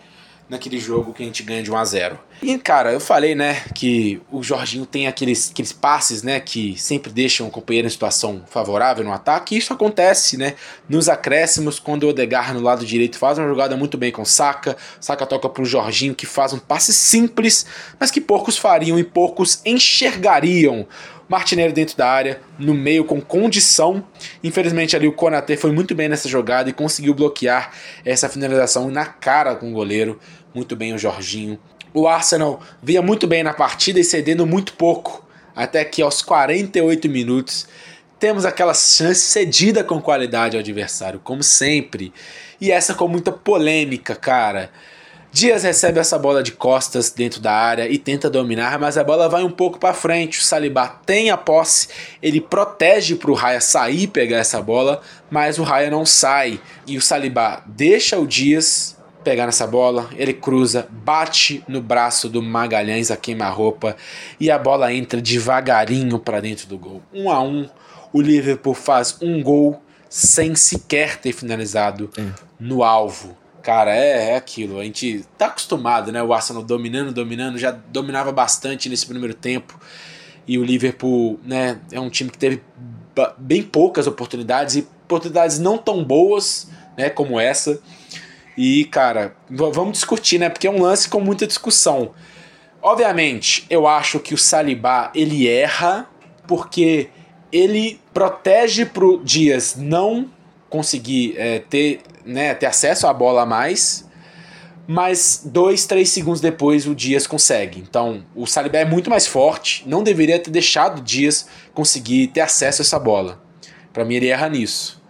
naquele jogo que a gente ganha de 1 a 0. E cara, eu falei, né, que o Jorginho tem aqueles, aqueles passes, né, que sempre deixam o companheiro em situação favorável no ataque, e isso acontece, né, nos acréscimos quando o Odegar no lado direito faz uma jogada muito bem com o Saka, Saka toca pro Jorginho que faz um passe simples, mas que poucos fariam e poucos enxergariam. Martinelli dentro da área, no meio com condição. Infelizmente ali o Konaté foi muito bem nessa jogada e conseguiu bloquear essa finalização na cara com o goleiro. Muito bem o Jorginho. O Arsenal vinha muito bem na partida e cedendo muito pouco. Até que aos 48 minutos temos aquela chance cedida com qualidade ao adversário, como sempre. E essa com muita polêmica, cara. Dias recebe essa bola de costas dentro da área e tenta dominar, mas a bola vai um pouco para frente. O Saliba tem a posse, ele protege para o Raya sair e pegar essa bola, mas o Raya não sai. E o Saliba deixa o Dias pegar nessa bola, ele cruza, bate no braço do Magalhães a queima-roupa e a bola entra devagarinho para dentro do gol. Um a um, o Liverpool faz um gol sem sequer ter finalizado é. no alvo. Cara, é, é aquilo. A gente tá acostumado, né? O Arsenal dominando, dominando, já dominava bastante nesse primeiro tempo. E o Liverpool, né, é um time que teve bem poucas oportunidades e oportunidades não tão boas, né, como essa. E, cara, vamos discutir, né? Porque é um lance com muita discussão. Obviamente, eu acho que o Saliba ele erra porque ele protege pro Dias não conseguir é, ter, né, ter acesso à bola a mais, mas dois, três segundos depois o Dias consegue. Então o Saliba é muito mais forte, não deveria ter deixado o Dias conseguir ter acesso a essa bola. Para mim ele erra nisso.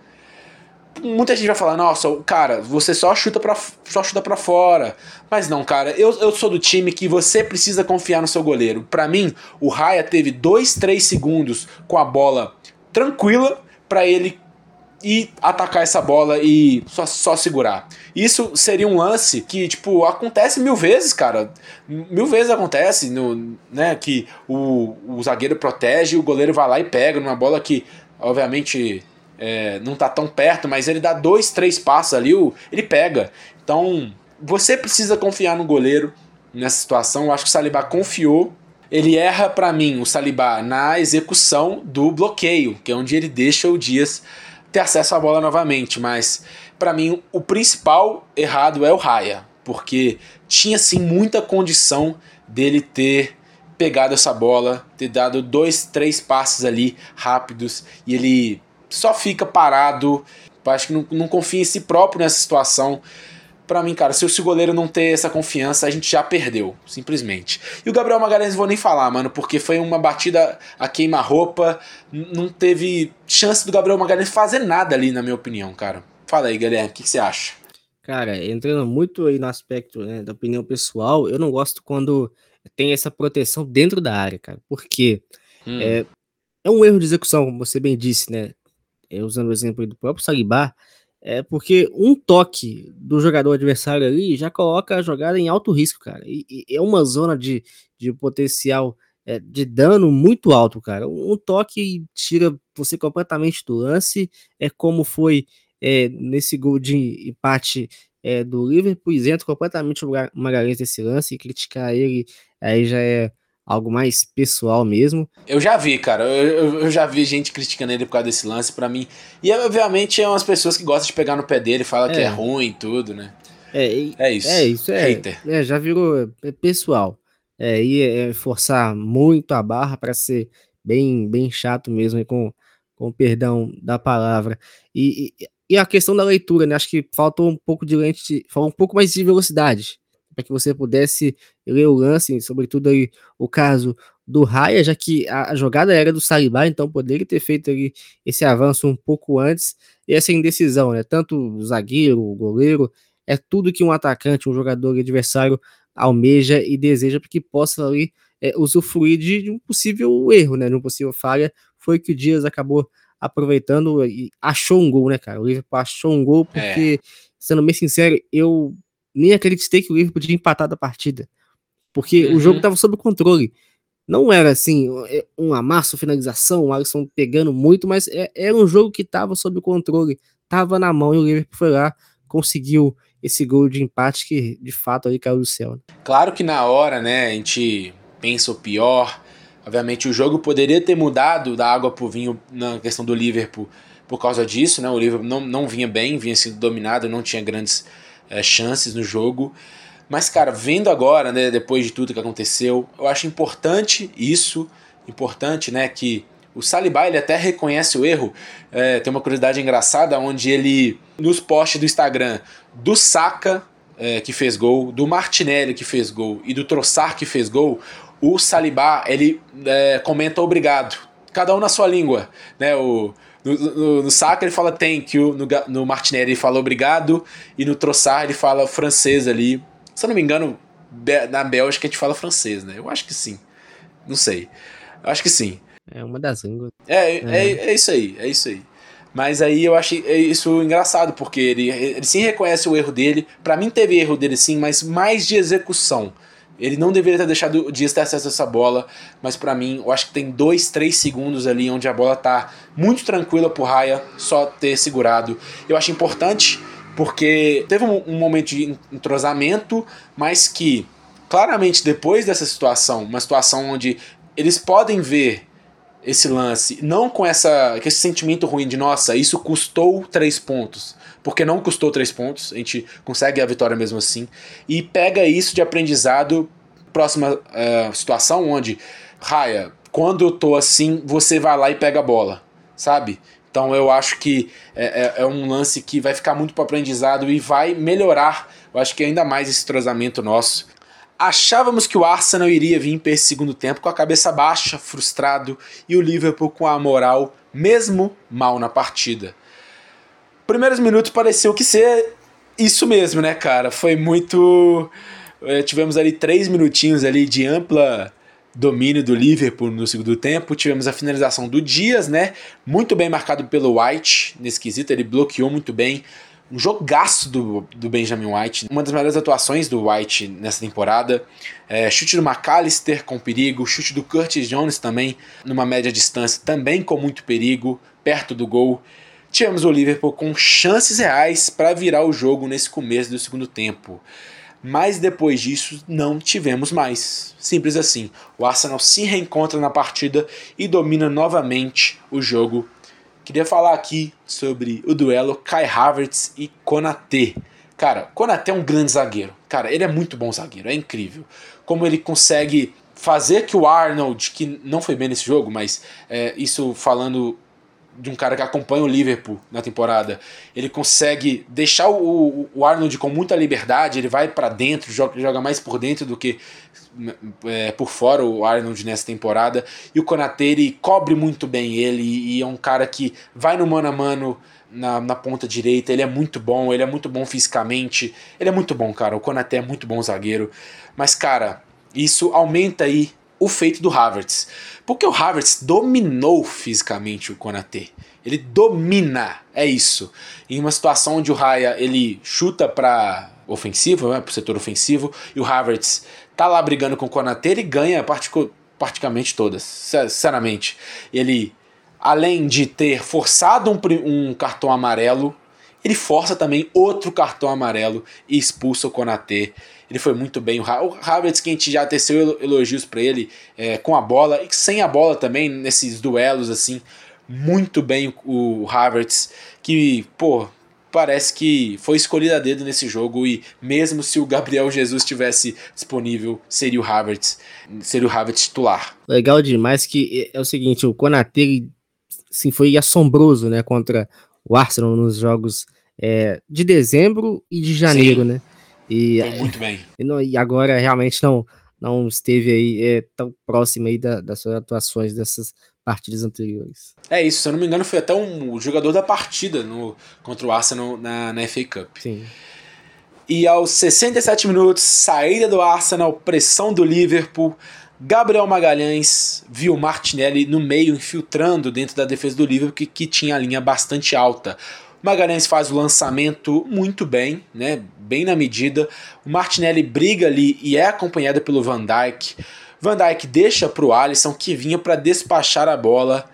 Muita gente vai falar, nossa, cara, você só chuta pra, só chuta pra fora. Mas não, cara, eu, eu sou do time que você precisa confiar no seu goleiro. Para mim, o Raya teve dois, três segundos com a bola tranquila para ele e atacar essa bola e só, só segurar. Isso seria um lance que, tipo, acontece mil vezes, cara. Mil vezes acontece, no, né? Que o, o zagueiro protege e o goleiro vai lá e pega numa bola que obviamente é, não tá tão perto, mas ele dá dois, três passos ali, ele pega. Então, você precisa confiar no goleiro nessa situação. Eu acho que o Saliba confiou. Ele erra para mim, o Saliba, na execução do bloqueio, que é onde ele deixa o Dias ter acesso à bola novamente. Mas, para mim, o principal errado é o Raya, porque tinha sim muita condição dele ter pegado essa bola, ter dado dois, três passes ali rápidos e ele só fica parado. Acho que não, não confia em si próprio nessa situação. Para mim, cara, se o goleiro não ter essa confiança, a gente já perdeu, simplesmente. E o Gabriel Magalhães vou nem falar, mano, porque foi uma batida a queima-roupa. Não teve chance do Gabriel Magalhães fazer nada ali, na minha opinião, cara. Fala aí, Guilherme, o que, que você acha? Cara, entrando muito aí no aspecto né, da opinião pessoal, eu não gosto quando tem essa proteção dentro da área, cara. Porque hum. é, é um erro de execução, como você bem disse, né? É, usando o exemplo do próprio Salibá, é porque um toque do jogador adversário ali já coloca a jogada em alto risco, cara. E, e é uma zona de, de potencial é, de dano muito alto, cara. Um toque tira você completamente do lance. É como foi é, nesse gol de empate é, do Liverpool, isento completamente o Magalhães desse lance. E criticar ele aí já é algo mais pessoal mesmo. Eu já vi, cara. Eu, eu já vi gente criticando ele por causa desse lance para mim. E obviamente é umas pessoas que gostam de pegar no pé dele, fala é. que é ruim e tudo, né? É, é isso. É isso, é. Hater. É, já virou é, pessoal. É, e é forçar muito a barra para ser bem, bem chato mesmo, com, com perdão da palavra. E, e, e, a questão da leitura, né? Acho que faltou um pouco de lente, faltou um pouco mais de velocidade para que você pudesse ler o lance, sobretudo aí o caso do Raya, já que a, jogada era do Saliba, então poderia ter feito ali esse avanço um pouco antes, e essa indecisão, né? Tanto o zagueiro, o goleiro, é tudo que um atacante, um jogador adversário almeja e deseja para que possa ali é, usufruir de, de, um possível erro, né? De um possível falha. Foi que o Dias acabou aproveitando e achou um gol, né, cara? O Liverpool achou um gol porque, é. sendo bem sincero, eu nem acreditei que o Liverpool tinha empatado a partida. Porque uhum. o jogo estava sob controle. Não era assim, é, um amasso, finalização, o Alisson pegando muito, mas é, era um jogo que estava sob controle, estava na mão e o Liverpool foi lá, conseguiu esse gol de empate que de fato ali caiu do céu. Né? Claro que na hora, né, a gente pensa o pior. Obviamente o jogo poderia ter mudado da água pro vinho na questão do Liverpool por causa disso, né? O Liverpool não, não vinha bem, vinha sendo dominado, não tinha grandes é, chances no jogo. Mas, cara, vendo agora, né, depois de tudo que aconteceu, eu acho importante isso, importante, né, que o Saliba ele até reconhece o erro. É, tem uma curiosidade engraçada onde ele, nos posts do Instagram, do Saka, é, que fez gol, do Martinelli, que fez gol, e do Trossard, que fez gol, o Saliba ele é, comenta obrigado. Cada um na sua língua. Né? O, no, no, no Saka ele fala thank you, no, no Martinelli ele fala obrigado, e no Trossard ele fala francês ali. Se eu não me engano, na Bélgica a gente fala francês, né? Eu acho que sim. Não sei. Eu acho que sim. É uma das línguas. É, é, é, é isso aí, é isso aí. Mas aí eu achei isso engraçado, porque ele, ele sim reconhece o erro dele. para mim teve erro dele sim, mas mais de execução. Ele não deveria ter deixado o Dias ter acesso a essa bola, mas para mim, eu acho que tem dois, três segundos ali onde a bola tá muito tranquila pro Raya só ter segurado. Eu acho importante porque teve um, um momento de entrosamento, mas que claramente depois dessa situação, uma situação onde eles podem ver esse lance, não com essa com esse sentimento ruim de nossa, isso custou três pontos porque não custou três pontos, a gente consegue a vitória mesmo assim, e pega isso de aprendizado, próxima uh, situação onde, Raya, quando eu tô assim, você vai lá e pega a bola, sabe? Então eu acho que é, é, é um lance que vai ficar muito para aprendizado e vai melhorar, eu acho que ainda mais esse trozamento nosso. Achávamos que o Arsenal iria vir para esse segundo tempo com a cabeça baixa, frustrado, e o Liverpool com a moral mesmo mal na partida primeiros minutos pareceu que ser isso mesmo, né, cara? Foi muito. É, tivemos ali três minutinhos ali de ampla domínio do Liverpool no segundo tempo. Tivemos a finalização do Dias, né? Muito bem marcado pelo White nesse quesito, ele bloqueou muito bem. um jogaço do, do Benjamin White, uma das melhores atuações do White nessa temporada. É, chute do McAllister com perigo, chute do Curtis Jones também, numa média distância, também com muito perigo, perto do gol. Tivemos o Liverpool com chances reais para virar o jogo nesse começo do segundo tempo. Mas depois disso não tivemos mais. Simples assim. O Arsenal se reencontra na partida e domina novamente o jogo Queria falar aqui sobre o duelo Kai Havertz e Konaté. Cara, Konaté é um grande zagueiro. Cara, ele é muito bom zagueiro, é incrível. Como ele consegue fazer que o Arnold, que não foi bem nesse jogo, mas é, isso falando de um cara que acompanha o Liverpool na temporada, ele consegue deixar o, o Arnold com muita liberdade, ele vai para dentro, joga, joga mais por dentro do que é, por fora o Arnold nessa temporada. E o Konaté ele cobre muito bem ele e é um cara que vai no mano a mano na, na ponta direita. Ele é muito bom, ele é muito bom fisicamente. Ele é muito bom, cara. O Konaté é muito bom zagueiro. Mas, cara, isso aumenta aí o feito do Havertz. Porque o Havertz dominou fisicamente o Konaté. Ele domina, é isso. Em uma situação onde o Raya ele chuta para ofensivo, né, para o setor ofensivo, e o Havertz tá lá brigando com o Konaté, ele ganha praticamente todas, sinceramente. Ele, além de ter forçado um, um cartão amarelo, ele força também outro cartão amarelo e expulsa o Konaté. Ele foi muito bem. O Havertz, que a gente já teceu elogios para ele é, com a bola e sem a bola também, nesses duelos assim. Muito bem o Havertz, que, pô, parece que foi escolhido a dedo nesse jogo e mesmo se o Gabriel Jesus tivesse disponível, seria o Havertz, seria o Havertz titular. Legal demais que é o seguinte, o Konaté sim, foi assombroso, né, contra o Arsenal nos jogos é, de dezembro e de janeiro, sim. né? E, foi muito bem. E, não, e agora realmente não não esteve aí é, tão próximo aí da, das suas atuações dessas partidas anteriores. É isso, se eu não me engano, foi até um jogador da partida no, contra o Arsenal na, na FA Cup. Sim. E aos 67 minutos, saída do Arsenal, pressão do Liverpool. Gabriel Magalhães viu Martinelli no meio, infiltrando dentro da defesa do Liverpool, que, que tinha a linha bastante alta. Magalhães faz o lançamento muito bem, né? Bem na medida. O Martinelli briga ali e é acompanhado pelo Van Dijk. Van Dijk deixa para o Alisson que vinha para despachar a bola,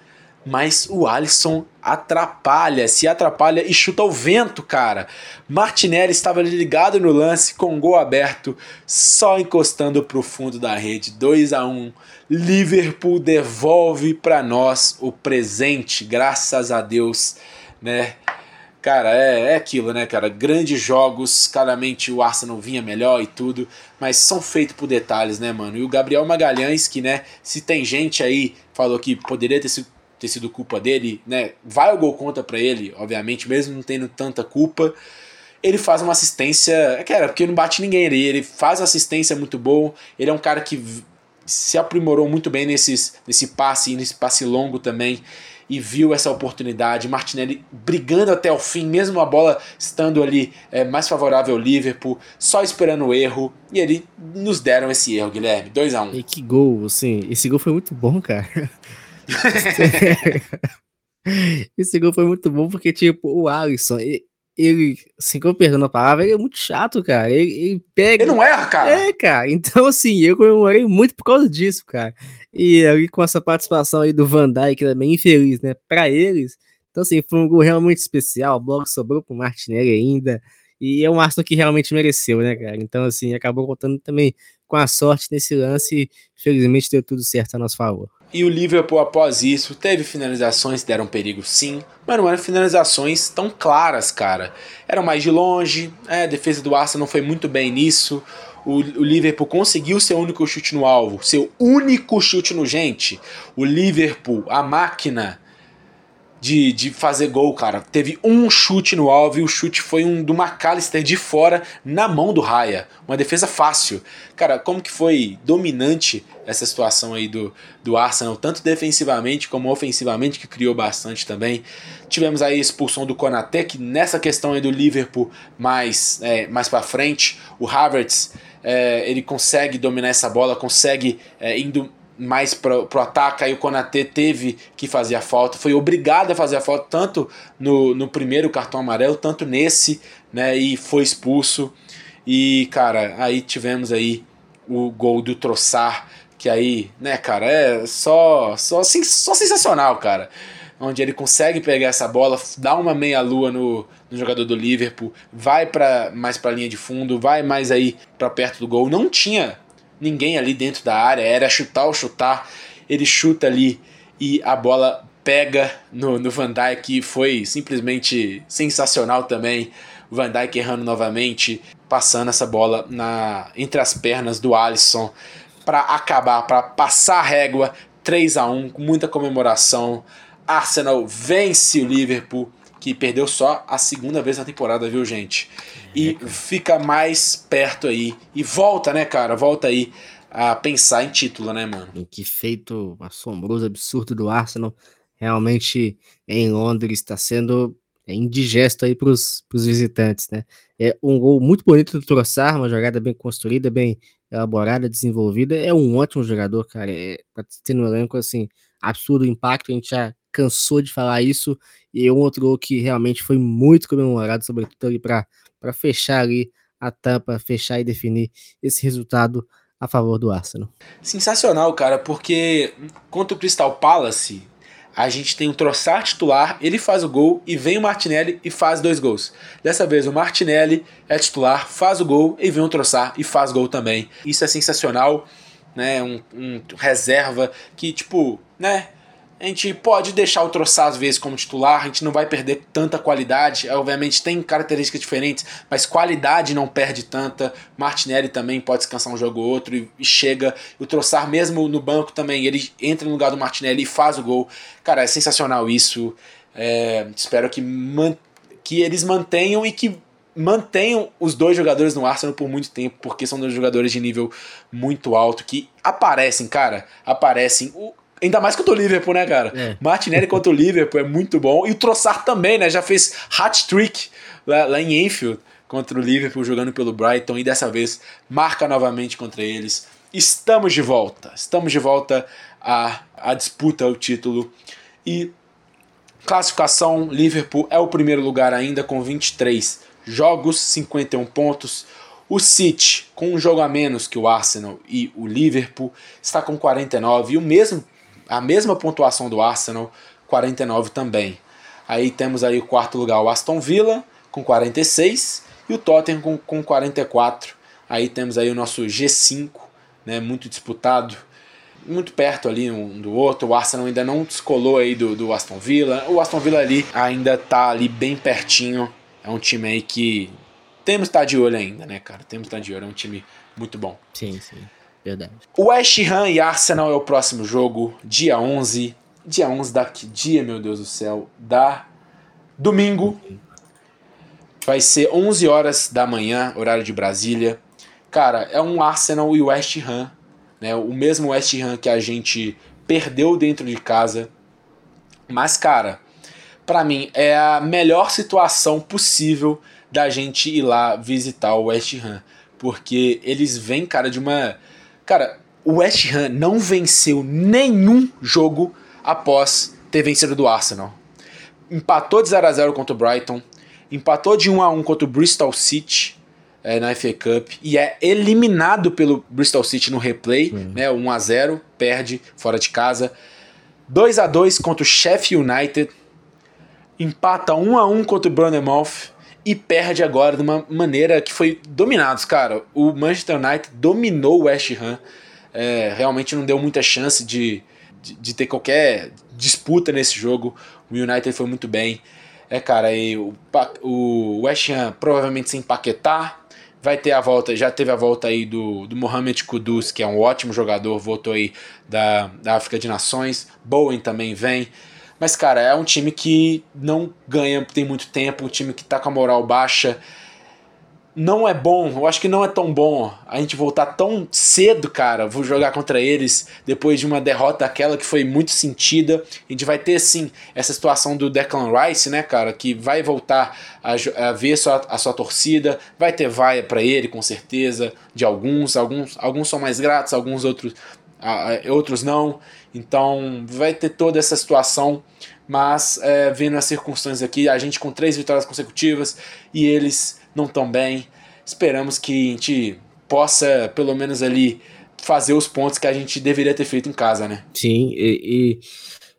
mas o Alisson atrapalha, se atrapalha e chuta ao vento, cara. Martinelli estava ligado no lance com gol aberto, só encostando para o fundo da rede. 2 a 1. Liverpool devolve para nós o presente, graças a Deus, né? Cara, é, é aquilo, né, cara? Grandes jogos, claramente o Arsenal vinha melhor e tudo, mas são feitos por detalhes, né, mano? E o Gabriel Magalhães, que, né, se tem gente aí falou que poderia ter sido, ter sido culpa dele, né? Vai o gol contra pra ele, obviamente, mesmo não tendo tanta culpa. Ele faz uma assistência, é cara, porque não bate ninguém ali, ele faz assistência muito bom. Ele é um cara que se aprimorou muito bem nesses, nesse passe, nesse passe longo também e viu essa oportunidade. Martinelli brigando até o fim, mesmo a bola estando ali é, mais favorável ao Liverpool, só esperando o erro. E ele nos deram esse erro, Guilherme. 2 a 1 um. E que gol, assim, esse gol foi muito bom, cara. esse gol foi muito bom porque, tipo, o Alisson, ele, assim, como perdendo a palavra, ele é muito chato, cara. Ele, ele, pega. Ele não erra, cara. É, cara. Então, assim, eu comemorei muito por causa disso, cara. E ali com essa participação aí do Van Dijk, também infeliz, né? Pra eles. Então, assim, foi um gol realmente especial. A bola sobrou pro Martinelli ainda. E é um Arsenal que realmente mereceu, né, cara? Então, assim, acabou contando também com a sorte nesse lance. Felizmente deu tudo certo a nosso favor. E o Liverpool, após isso, teve finalizações que deram perigo sim, mas não eram finalizações tão claras, cara. Eram mais de longe, é, a defesa do Arsenal não foi muito bem nisso. O, o, Liverpool conseguiu seu único chute no alvo, seu único chute no gente. O Liverpool, a máquina de, de fazer gol, cara. Teve um chute no alvo e o chute foi um do McAllister de fora na mão do Raya. Uma defesa fácil. Cara, como que foi dominante essa situação aí do, do Arsenal, tanto defensivamente como ofensivamente, que criou bastante também. Tivemos aí a expulsão do Konaté, que nessa questão aí do Liverpool mais, é, mais para frente, o Havertz, é, ele consegue dominar essa bola, consegue é, indo mais pro, pro ataque, aí o Konatê teve que fazer a falta, foi obrigado a fazer a falta, tanto no, no primeiro cartão amarelo, tanto nesse, né, e foi expulso. E, cara, aí tivemos aí o gol do Troçar, que aí, né, cara, é só, só, só sensacional, cara. Onde ele consegue pegar essa bola, dá uma meia-lua no, no jogador do Liverpool, vai para mais para linha de fundo, vai mais aí para perto do gol. Não tinha ninguém ali dentro da área, era chutar ou chutar. Ele chuta ali e a bola pega no, no Van Dijk, foi simplesmente sensacional também. Van Dijk errando novamente, passando essa bola na entre as pernas do Alisson para acabar, para passar a régua 3 a 1 com muita comemoração. Arsenal vence o Liverpool, que perdeu só a segunda vez na temporada, viu, gente? E é, fica mais perto aí. E volta, né, cara? Volta aí a pensar em título, né, mano? Que feito assombroso, absurdo do Arsenal. Realmente em Londres está sendo indigesto aí para os visitantes, né? É um gol muito bonito do Troçar, uma jogada bem construída, bem elaborada, desenvolvida. É um ótimo jogador, cara. É, pra ter no elenco, assim, absurdo impacto. A gente já cansou de falar isso. E um outro gol que realmente foi muito comemorado, sobretudo ali para fechar ali a tampa, fechar e definir esse resultado a favor do Arsenal. Sensacional, cara, porque contra o Crystal Palace, a gente tem um Troçar titular, ele faz o gol e vem o Martinelli e faz dois gols. Dessa vez o Martinelli é titular, faz o gol e vem o Troçar e faz gol também. Isso é sensacional, né? Um, um reserva que, tipo, né? A gente pode deixar o Troçar às vezes como titular, a gente não vai perder tanta qualidade. Obviamente tem características diferentes, mas qualidade não perde tanta. Martinelli também pode descansar um jogo ou outro e, chega. O Troçar, mesmo no banco também, ele entra no lugar do Martinelli e faz o gol. Cara, é sensacional isso. É, espero que, que eles mantenham e que mantenham os dois jogadores no Arsenal por muito tempo, porque são dois jogadores de nível muito alto que aparecem, cara, aparecem. O, Ainda mais contra o Liverpool, né, cara? É. Martinelli contra o Liverpool é muito bom. E o Trossard também, né? Já fez hat-trick lá, lá, em Enfield contra o Liverpool, jogando pelo Brighton. E dessa vez marca novamente contra eles. Estamos de volta. Estamos de volta à, à disputa ao título. E classificação: Liverpool é o primeiro lugar ainda com 23 jogos, 51 pontos. O City, com um jogo a menos que o Arsenal e o Liverpool, está com 49 e o mesmo a mesma pontuação do Arsenal, 49 também. Aí temos aí o quarto lugar o Aston Villa com 46 e o Tottenham com, com 44. Aí temos aí o nosso G5, né, muito disputado, muito perto ali um do outro. O Arsenal ainda não descolou aí do, do Aston Villa. O Aston Villa ali ainda tá ali bem pertinho. É um time aí que temos que estar de olho ainda, né, cara? Temos que estar de olho, é um time muito bom. Sim, sim. Verdade. West Ham e Arsenal é o próximo jogo, dia 11. Dia 11 da que dia, meu Deus do céu? Da domingo. Vai ser 11 horas da manhã, horário de Brasília. Cara, é um Arsenal e West Ham, né? O mesmo West Ham que a gente perdeu dentro de casa. Mas, cara, para mim é a melhor situação possível da gente ir lá visitar o West Ham, porque eles vêm, cara, de uma Cara, o West Ham não venceu nenhum jogo após ter vencido do Arsenal. Empatou de 0 a 0 contra o Brighton, empatou de 1 a 1 contra o Bristol City é, na FA Cup e é eliminado pelo Bristol City no replay, uhum. né, 1 a 0, perde fora de casa. 2 a 2 contra o Sheffield United, empata 1 a 1 contra o Bournemouth e perde agora de uma maneira que foi dominados, cara. O Manchester United dominou o West Ham, é, realmente não deu muita chance de, de, de, ter qualquer disputa nesse jogo. O United foi muito bem. É, cara, e o, o West Ham provavelmente sem empaquetar. Vai ter a volta, já teve a volta aí do, do Mohamed Kudus, que é um ótimo jogador, voltou aí da, da África de Nações. Bowen também vem. Mas, cara, é um time que não ganha tem muito tempo, um time que tá com a moral baixa. Não é bom, eu acho que não é tão bom a gente voltar tão cedo, cara. Vou jogar contra eles depois de uma derrota aquela que foi muito sentida. A gente vai ter, sim, essa situação do Declan Rice, né, cara, que vai voltar a, a ver sua, a sua torcida. Vai ter vaia para ele, com certeza, de alguns. Alguns, alguns são mais gratos, alguns outros outros não. Então vai ter toda essa situação. Mas é, vendo as circunstâncias aqui, a gente com três vitórias consecutivas e eles não tão bem. Esperamos que a gente possa, pelo menos ali, fazer os pontos que a gente deveria ter feito em casa, né? Sim, e, e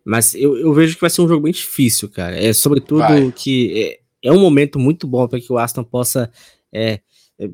mas eu, eu, vejo que vai ser um jogo bem difícil, cara. É sobretudo vai. que é, é, um momento muito bom para que o Aston possa é,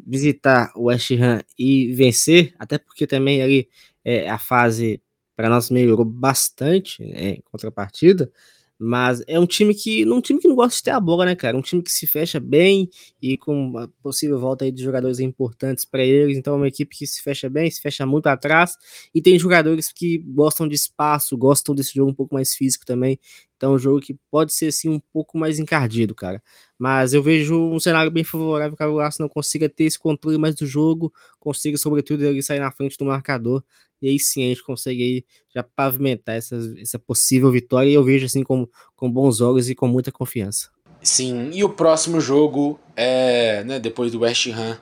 visitar o West Ham e vencer, até porque também ali é, a fase para nós melhorou bastante né, em contrapartida. Mas é um time que. Um time que não gosta de ter a bola, né, cara? Um time que se fecha bem e com uma possível volta aí de jogadores importantes para eles. Então é uma equipe que se fecha bem, se fecha muito atrás. E tem jogadores que gostam de espaço, gostam desse jogo um pouco mais físico também. Então um jogo que pode ser assim um pouco mais encardido, cara. Mas eu vejo um cenário bem favorável para o Arsenal consiga ter esse controle mais do jogo, consiga, sobretudo, ele sair na frente do marcador e aí sim a gente consegue aí já pavimentar essa, essa possível vitória, e eu vejo assim com, com bons olhos e com muita confiança. Sim, e o próximo jogo é, né, depois do West Ham,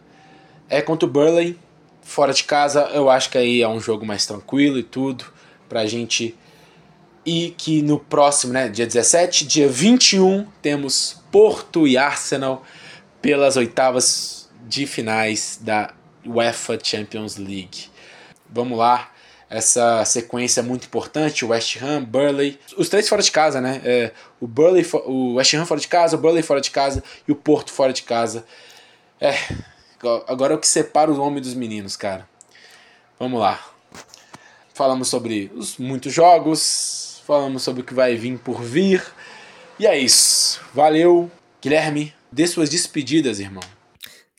é contra o Burley, fora de casa, eu acho que aí é um jogo mais tranquilo e tudo, pra gente e que no próximo, né, dia 17, dia 21, temos Porto e Arsenal pelas oitavas de finais da UEFA Champions League. Vamos lá, essa sequência é muito importante, o West Ham, Burley, os três fora de casa, né? É, o Burley, o West Ham fora de casa, o Burley fora de casa e o Porto fora de casa. É, agora é o que separa os homens dos meninos, cara. Vamos lá. Falamos sobre os muitos jogos, falamos sobre o que vai vir por vir. E é isso. Valeu, Guilherme. Dê suas despedidas, irmão.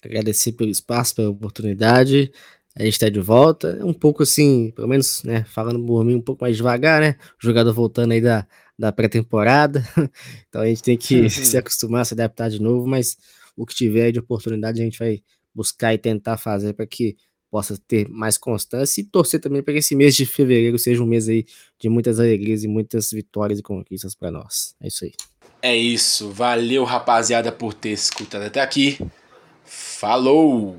Agradecer pelo espaço, pela oportunidade. A gente tá de volta, um pouco assim, pelo menos, né, falando por mim, um pouco mais devagar, né? O jogador voltando aí da, da pré-temporada. então a gente tem que uhum. se acostumar, se adaptar de novo, mas o que tiver de oportunidade a gente vai buscar e tentar fazer para que possa ter mais constância e torcer também para que esse mês de fevereiro seja um mês aí de muitas alegrias e muitas vitórias e conquistas para nós. É isso aí. É isso. Valeu, rapaziada, por ter escutado até aqui. Falou!